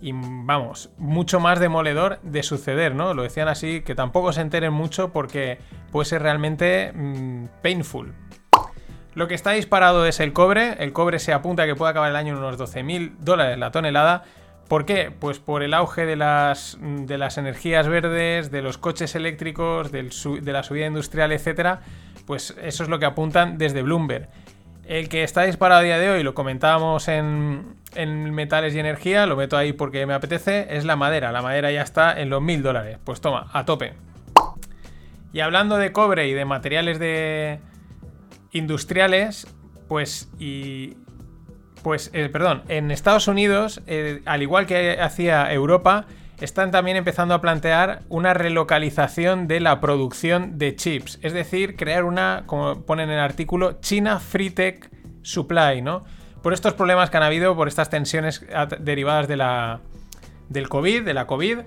y vamos, mucho más demoledor de suceder, ¿no? Lo decían así, que tampoco se enteren mucho porque puede ser realmente mm, painful. Lo que está disparado es el cobre. El cobre se apunta a que puede acabar el año en unos 12.000 dólares la tonelada. ¿Por qué? Pues por el auge de las, las energías verdes, de los coches eléctricos, de la subida industrial, etcétera. Pues eso es lo que apuntan desde Bloomberg. El que está disparado a día de hoy, lo comentábamos en, en metales y energía, lo meto ahí porque me apetece, es la madera. La madera ya está en los 1.000 dólares. Pues toma, a tope. Y hablando de cobre y de materiales de industriales, pues y pues eh, perdón, en Estados Unidos, eh, al igual que hacía Europa, están también empezando a plantear una relocalización de la producción de chips. Es decir, crear una, como ponen en el artículo, China Free Tech Supply, ¿no? Por estos problemas que han habido, por estas tensiones derivadas de la, del COVID, de la COVID,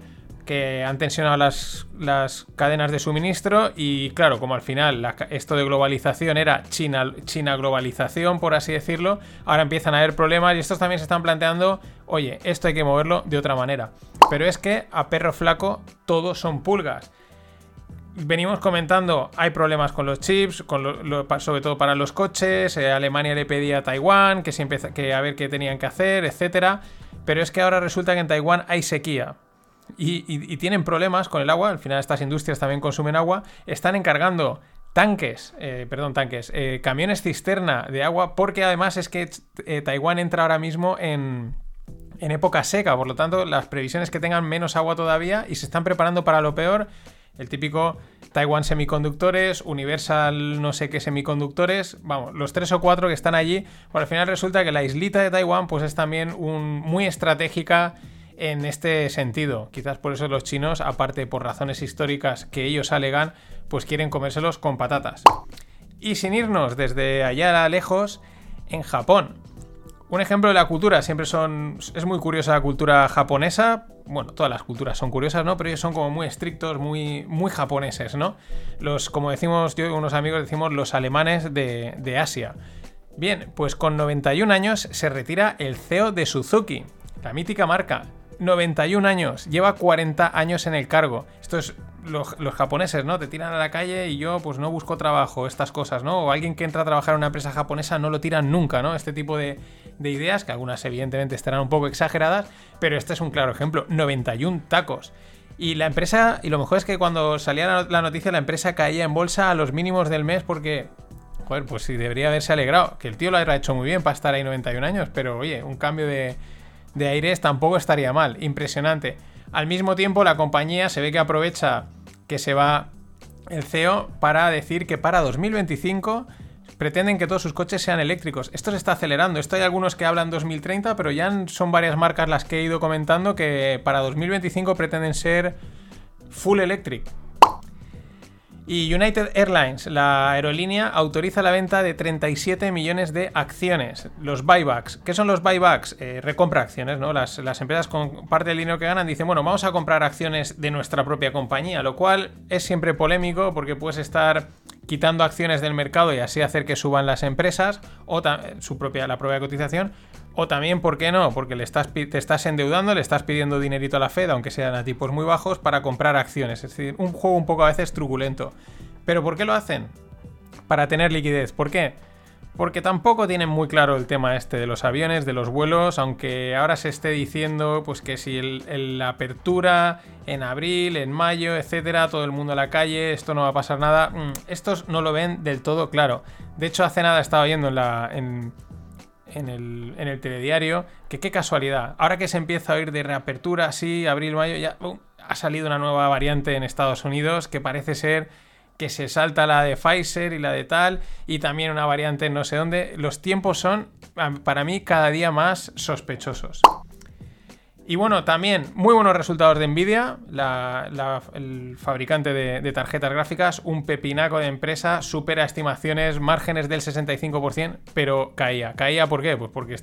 que han tensionado las, las cadenas de suministro y claro, como al final esto de globalización era China, China globalización, por así decirlo, ahora empiezan a haber problemas y estos también se están planteando, oye, esto hay que moverlo de otra manera. Pero es que a perro flaco todos son pulgas. Venimos comentando, hay problemas con los chips, sobre todo para los coches. eh, Alemania le pedía a Taiwán que, empieza, que a ver qué tenían que hacer, etcétera. Pero es que ahora resulta que en Taiwán hay sequía. Y, tienen problemas con el agua. Al final, estas industrias también consumen agua. Están encargando tanques, eh, perdón, tanques, eh, camiones cisterna de agua, porque además es que eh, Taiwán entra ahora mismo en, en época seca, por lo tanto, las previsiones que tengan menos agua todavía y se están preparando para lo peor. El típico Taiwan Semiconductores, Universal no sé qué semiconductores, vamos, los tres o cuatro que están allí, pues al final resulta que la islita de Taiwán pues es también un, muy estratégica en este sentido. Quizás por eso los chinos, aparte por razones históricas que ellos alegan, pues quieren comérselos con patatas. Y sin irnos desde allá lejos, en Japón. Un ejemplo de la cultura, siempre son. Es muy curiosa la cultura japonesa. Bueno, todas las culturas son curiosas, ¿no? Pero ellos son como muy estrictos, muy, muy japoneses, ¿no? Los, como decimos yo y unos amigos, decimos los alemanes de, de Asia. Bien, pues con 91 años se retira el CEO de Suzuki, la mítica marca. 91 años, lleva 40 años en el cargo. Esto es los, japoneses, ¿no? Te tiran a la calle y yo pues no busco trabajo, estas cosas, ¿no? O alguien que entra a trabajar en una empresa japonesa no lo tiran nunca, ¿no? Este tipo de, de ideas, que algunas evidentemente estarán un poco exageradas, pero este es un claro ejemplo. 91 tacos. Y la empresa, y lo mejor es que cuando salía la, la noticia, la empresa caía en bolsa a los mínimos del mes porque Joder, pues sí, debería haberse alegrado. Que el tío lo haya hecho muy bien para estar ahí 91 años, pero oye, un cambio de, de aires tampoco estaría mal. Impresionante. Al mismo tiempo, la compañía se ve que aprovecha que se va el CEO para decir que para 2025 pretenden que todos sus coches sean eléctricos. Esto se está acelerando. Esto hay algunos que hablan 2030, pero ya son varias marcas las que he ido comentando que para 2025 pretenden ser full electric. Y United Airlines, la aerolínea, autoriza la venta de 37 millones de acciones. Los buybacks. ¿Qué son los buybacks? Eh, recompra acciones, ¿no? Las, las empresas con parte del dinero que ganan dicen, bueno, vamos a comprar acciones de nuestra propia compañía, lo cual es siempre polémico porque puedes estar quitando acciones del mercado y así hacer que suban las empresas o su propia, la propia cotización. O también, ¿por qué no? Porque le estás, te estás endeudando, le estás pidiendo dinerito a la Fed, aunque sean a tipos muy bajos, para comprar acciones. Es decir, un juego un poco a veces truculento. ¿Pero por qué lo hacen? Para tener liquidez. ¿Por qué? Porque tampoco tienen muy claro el tema este de los aviones, de los vuelos, aunque ahora se esté diciendo pues que si el, la apertura en abril, en mayo, etcétera, todo el mundo a la calle, esto no va a pasar nada. mm, estos no lo ven del todo claro. De hecho, hace nada estaba viendo en la. en- en el, en el telediario, que qué casualidad. Ahora que se empieza a oír de reapertura, así, abril, mayo, ya ¡pum! ha salido una nueva variante en Estados Unidos que parece ser que se salta la de Pfizer y la de tal, y también una variante en no sé dónde. Los tiempos son, para mí, cada día más sospechosos. Y bueno, también muy buenos resultados de Nvidia, el fabricante de, de tarjetas gráficas, un pepinaco de empresa, supera estimaciones, márgenes del 65%, pero caía. ¿Caía por qué? Pues porque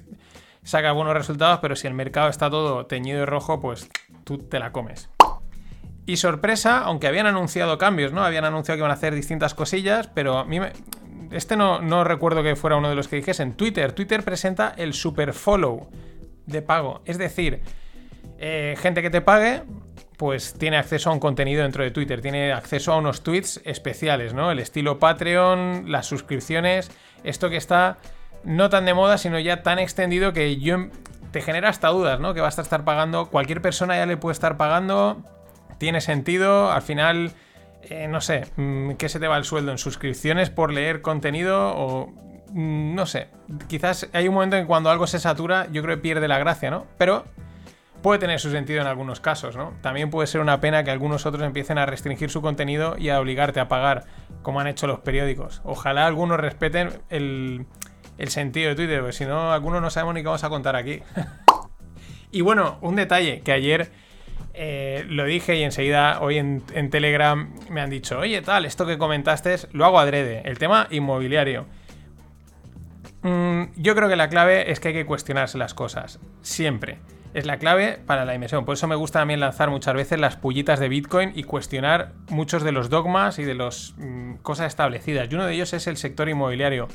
saca buenos resultados, pero si el mercado está todo teñido de rojo, pues tú te la comes. Y sorpresa, aunque habían anunciado cambios, ¿no? Habían anunciado que iban a hacer distintas cosillas, pero a mí me- Este no, no recuerdo que fuera uno de los que dijesen. Twitter. Twitter presenta el Super Follow de pago. Es decir, eh, gente que te pague, pues tiene acceso a un contenido dentro de Twitter, tiene acceso a unos tweets especiales, ¿no? El estilo Patreon, las suscripciones, esto que está no tan de moda, sino ya tan extendido que yo te genera hasta dudas, ¿no? Que vas a estar pagando, cualquier persona ya le puede estar pagando, tiene sentido, al final, eh, no sé, mm, ¿qué se te va el sueldo en suscripciones por leer contenido o mm, no sé, quizás hay un momento en cuando algo se satura, yo creo que pierde la gracia, ¿no? Pero puede tener su sentido en algunos casos, ¿no? También puede ser una pena que algunos otros empiecen a restringir su contenido y a obligarte a pagar, como han hecho los periódicos. Ojalá algunos respeten el, el sentido de Twitter, porque si no, algunos no sabemos ni qué vamos a contar aquí. y bueno, un detalle, que ayer Eh, lo dije y enseguida hoy en, en Telegram me han dicho, oye tal, esto que comentaste lo hago adrede, el tema inmobiliario. Mm, yo creo que la clave es que hay que cuestionarse las cosas, siempre. Es la clave para la inversión. Por eso me gusta también lanzar muchas veces las pullitas de Bitcoin y cuestionar muchos de los dogmas y de las cosas establecidas. Y uno de ellos es el sector inmobiliario.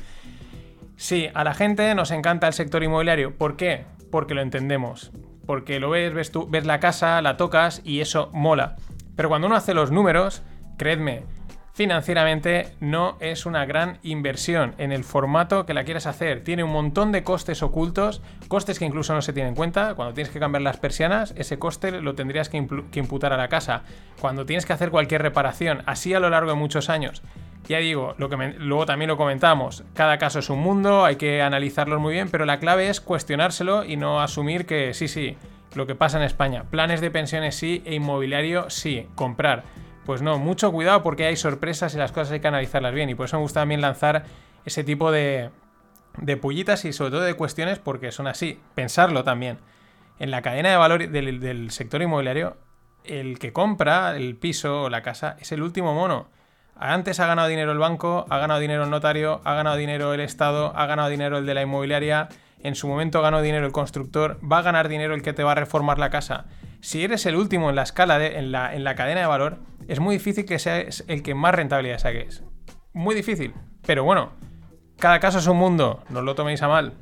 Sí, a la gente nos encanta el sector inmobiliario. ¿Por qué? Porque lo entendemos. Porque lo ves, ves, tú, ves la casa, la tocas y eso mola. Pero cuando uno hace los números, creedme, financieramente no es una gran inversión en el formato que la quieras hacer. Tiene un montón de costes ocultos, costes que incluso no se tienen en cuenta. Cuando tienes que cambiar las persianas, ese coste lo tendrías que, imputar a la casa. Cuando tienes que hacer cualquier reparación, así a lo largo de muchos años. Ya digo, lo que luego también lo comentamos, cada caso es un mundo, hay que analizarlo muy bien, pero la clave es cuestionárselo y no asumir que sí, sí, lo que pasa en España. Planes de pensiones sí e inmobiliario sí, comprar pues no, mucho cuidado porque hay sorpresas y las cosas hay que analizarlas bien. Y por eso me gusta también lanzar ese tipo de, de pullitas y sobre todo de cuestiones porque son así. Pensarlo también. En la cadena de valor del, del sector inmobiliario, el que compra el piso o la casa es el último mono. Antes ha ganado dinero el banco, ha ganado dinero el notario, ha ganado dinero el Estado, ha ganado dinero el de la inmobiliaria, en su momento ganó dinero el constructor, va a ganar dinero el que te va a reformar la casa si eres el último en la escala, de, en, la, en la cadena de valor, es muy difícil que seas el que más rentabilidad saques. Muy difícil. Pero bueno, cada caso es un mundo, no lo toméis a mal.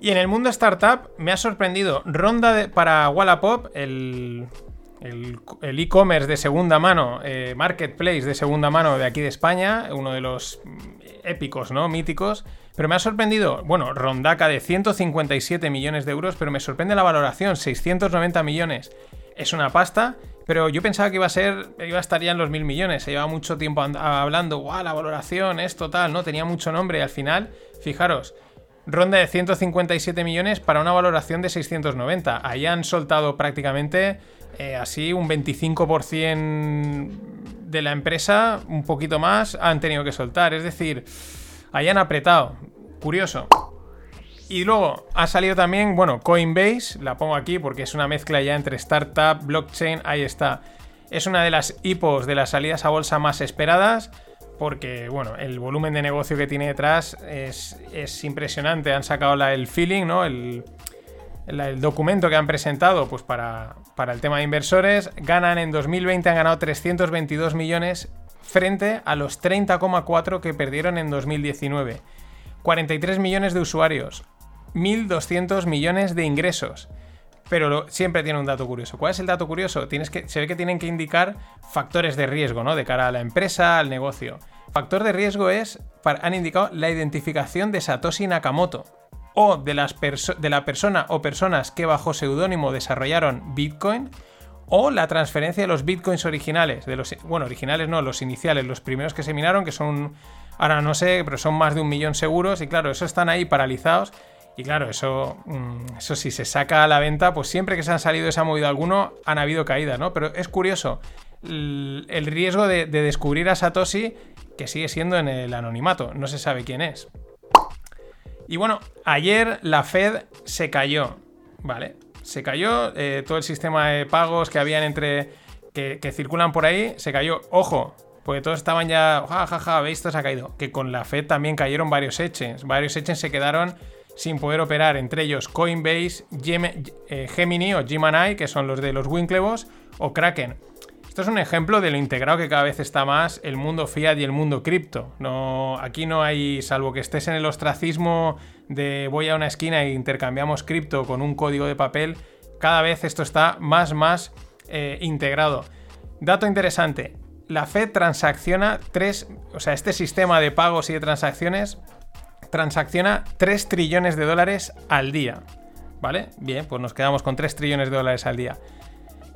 Y en el mundo startup me ha sorprendido ronda para Wallapop, el el e-commerce de segunda mano, eh, marketplace de segunda mano de aquí de España, uno de los mm, épicos, ¿no? Míticos. Pero me ha sorprendido, bueno, rondaca de 157 millones de euros, pero me sorprende la valoración, 690 millones. Es una pasta, pero yo pensaba que iba a ser, iba a estar ya en los mil millones. Se lleva mucho tiempo hablando, guau, la valoración es total, ¿no? Tenía mucho nombre y al final, fijaros, ronda de 157 millones para una valoración de 690. Ahí han soltado prácticamente eh, así un 25% de la empresa, un poquito más, han tenido que soltar. Es decir, hayan apretado. Curioso. Y luego ha salido también, bueno, Coinbase, la pongo aquí porque es una mezcla ya entre startup, blockchain, ahí está. Es una de las hipos de las salidas a bolsa más esperadas porque, bueno, el volumen de negocio que tiene detrás es, impresionante. Han sacado la, el feeling, ¿no? El, el documento que han presentado pues para, para el tema de inversores, ganan en 2020, han ganado 322 millones frente a los 30,4 que perdieron en 2019. 43 millones de usuarios, 1.200 millones de ingresos. Pero siempre tiene un dato curioso. ¿Cuál es el dato curioso? Tienes que, se ve que tienen que indicar factores de riesgo, ¿no? De cara a la empresa, al negocio. Factor de riesgo es, han indicado la identificación de Satoshi Nakamoto o de, la persona o personas que bajo seudónimo desarrollaron Bitcoin o la transferencia de los bitcoins originales, de los, bueno, originales no, los iniciales, los primeros que se minaron, que son, ahora no sé, pero son más de un millón seguros, y claro, eso están ahí paralizados, y claro, eso, mm, eso si se saca a la venta, pues siempre que se han salido esa movida alguno, han habido caídas, ¿no? Pero es curioso el, riesgo de descubrir a Satoshi que sigue siendo en el anonimato, no se sabe quién es. Y bueno, ayer la Fed se cayó, ¿vale? Se cayó, eh, todo el sistema de pagos que habían entre. Que, circulan por ahí, se cayó. Ojo, porque todos estaban ya. Ja, ja, ja, veis, esto se ha caído. Que con la Fed también cayeron varios exchanges. Varios exchanges se quedaron sin poder operar, entre ellos Coinbase, eh, Gemini o Gemini, que son los de los Winklevoss, o Kraken. Esto es un ejemplo de lo integrado que cada vez está más el mundo fiat y el mundo cripto. No, aquí no hay, salvo que estés en el ostracismo de voy a una esquina e intercambiamos cripto con un código de papel, cada vez esto está más, más eh, integrado. Dato interesante, la Fed transacciona 3, o sea, este sistema de pagos y de transacciones transacciona 3 trillones de dólares al día. ¿Vale? Bien, pues nos quedamos con 3 trillones de dólares al día.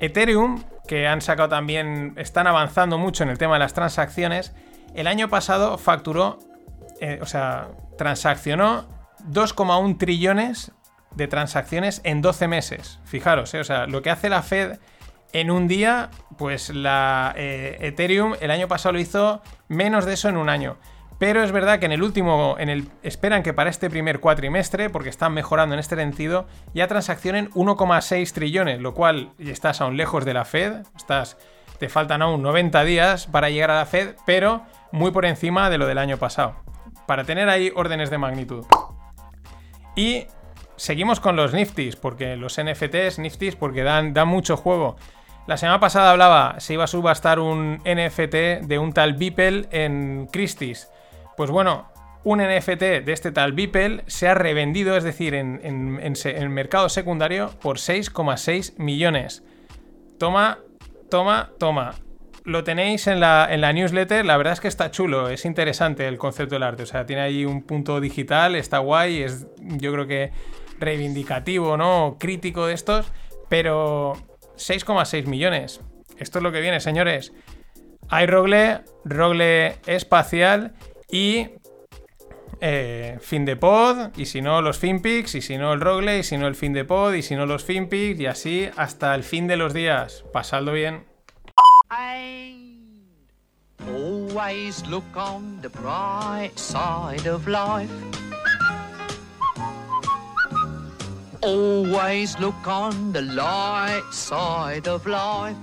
Ethereum, que han sacado también, están avanzando mucho en el tema de las transacciones, el año pasado facturó, eh, o sea, transaccionó 2,1 trillones de transacciones en 12 meses. Fijaros, eh, o sea, lo que hace la Fed en un día, pues la eh, Ethereum el año pasado lo hizo menos de eso en un año. Pero es verdad que en el último, en el, esperan que para este primer cuatrimestre, porque están mejorando en este sentido, ya transaccionen 1,6 trillones, lo cual estás aún lejos de la Fed, estás, te faltan aún 90 días para llegar a la Fed, pero muy por encima de lo del año pasado, para tener ahí órdenes de magnitud. Y seguimos con los Niftis, porque los NFTs, Niftis, porque dan, dan mucho juego. La semana pasada hablaba, se iba a subastar un NFT de un tal Beeple en Christie's. Pues bueno, un NFT de este tal Beeple se ha revendido, es decir, en, el mercado secundario, por 6,6 millones. Toma, toma, toma. Lo tenéis en la, en la newsletter, la verdad es que está chulo, es interesante el concepto del arte, o sea, tiene ahí un punto digital, está guay, es yo creo que reivindicativo, ¿no? Crítico de estos, pero 6,6 millones. Esto es lo que viene, señores. Hay Rogle, Rogle espacial y eh, fin de pod, y si no los finpics, y si no el Rogle, y si no el fin de pod, y si no los finpics, y así hasta el fin de los días. Pasadlo bien. Always look on the bright side of life. Always look on the light side of life.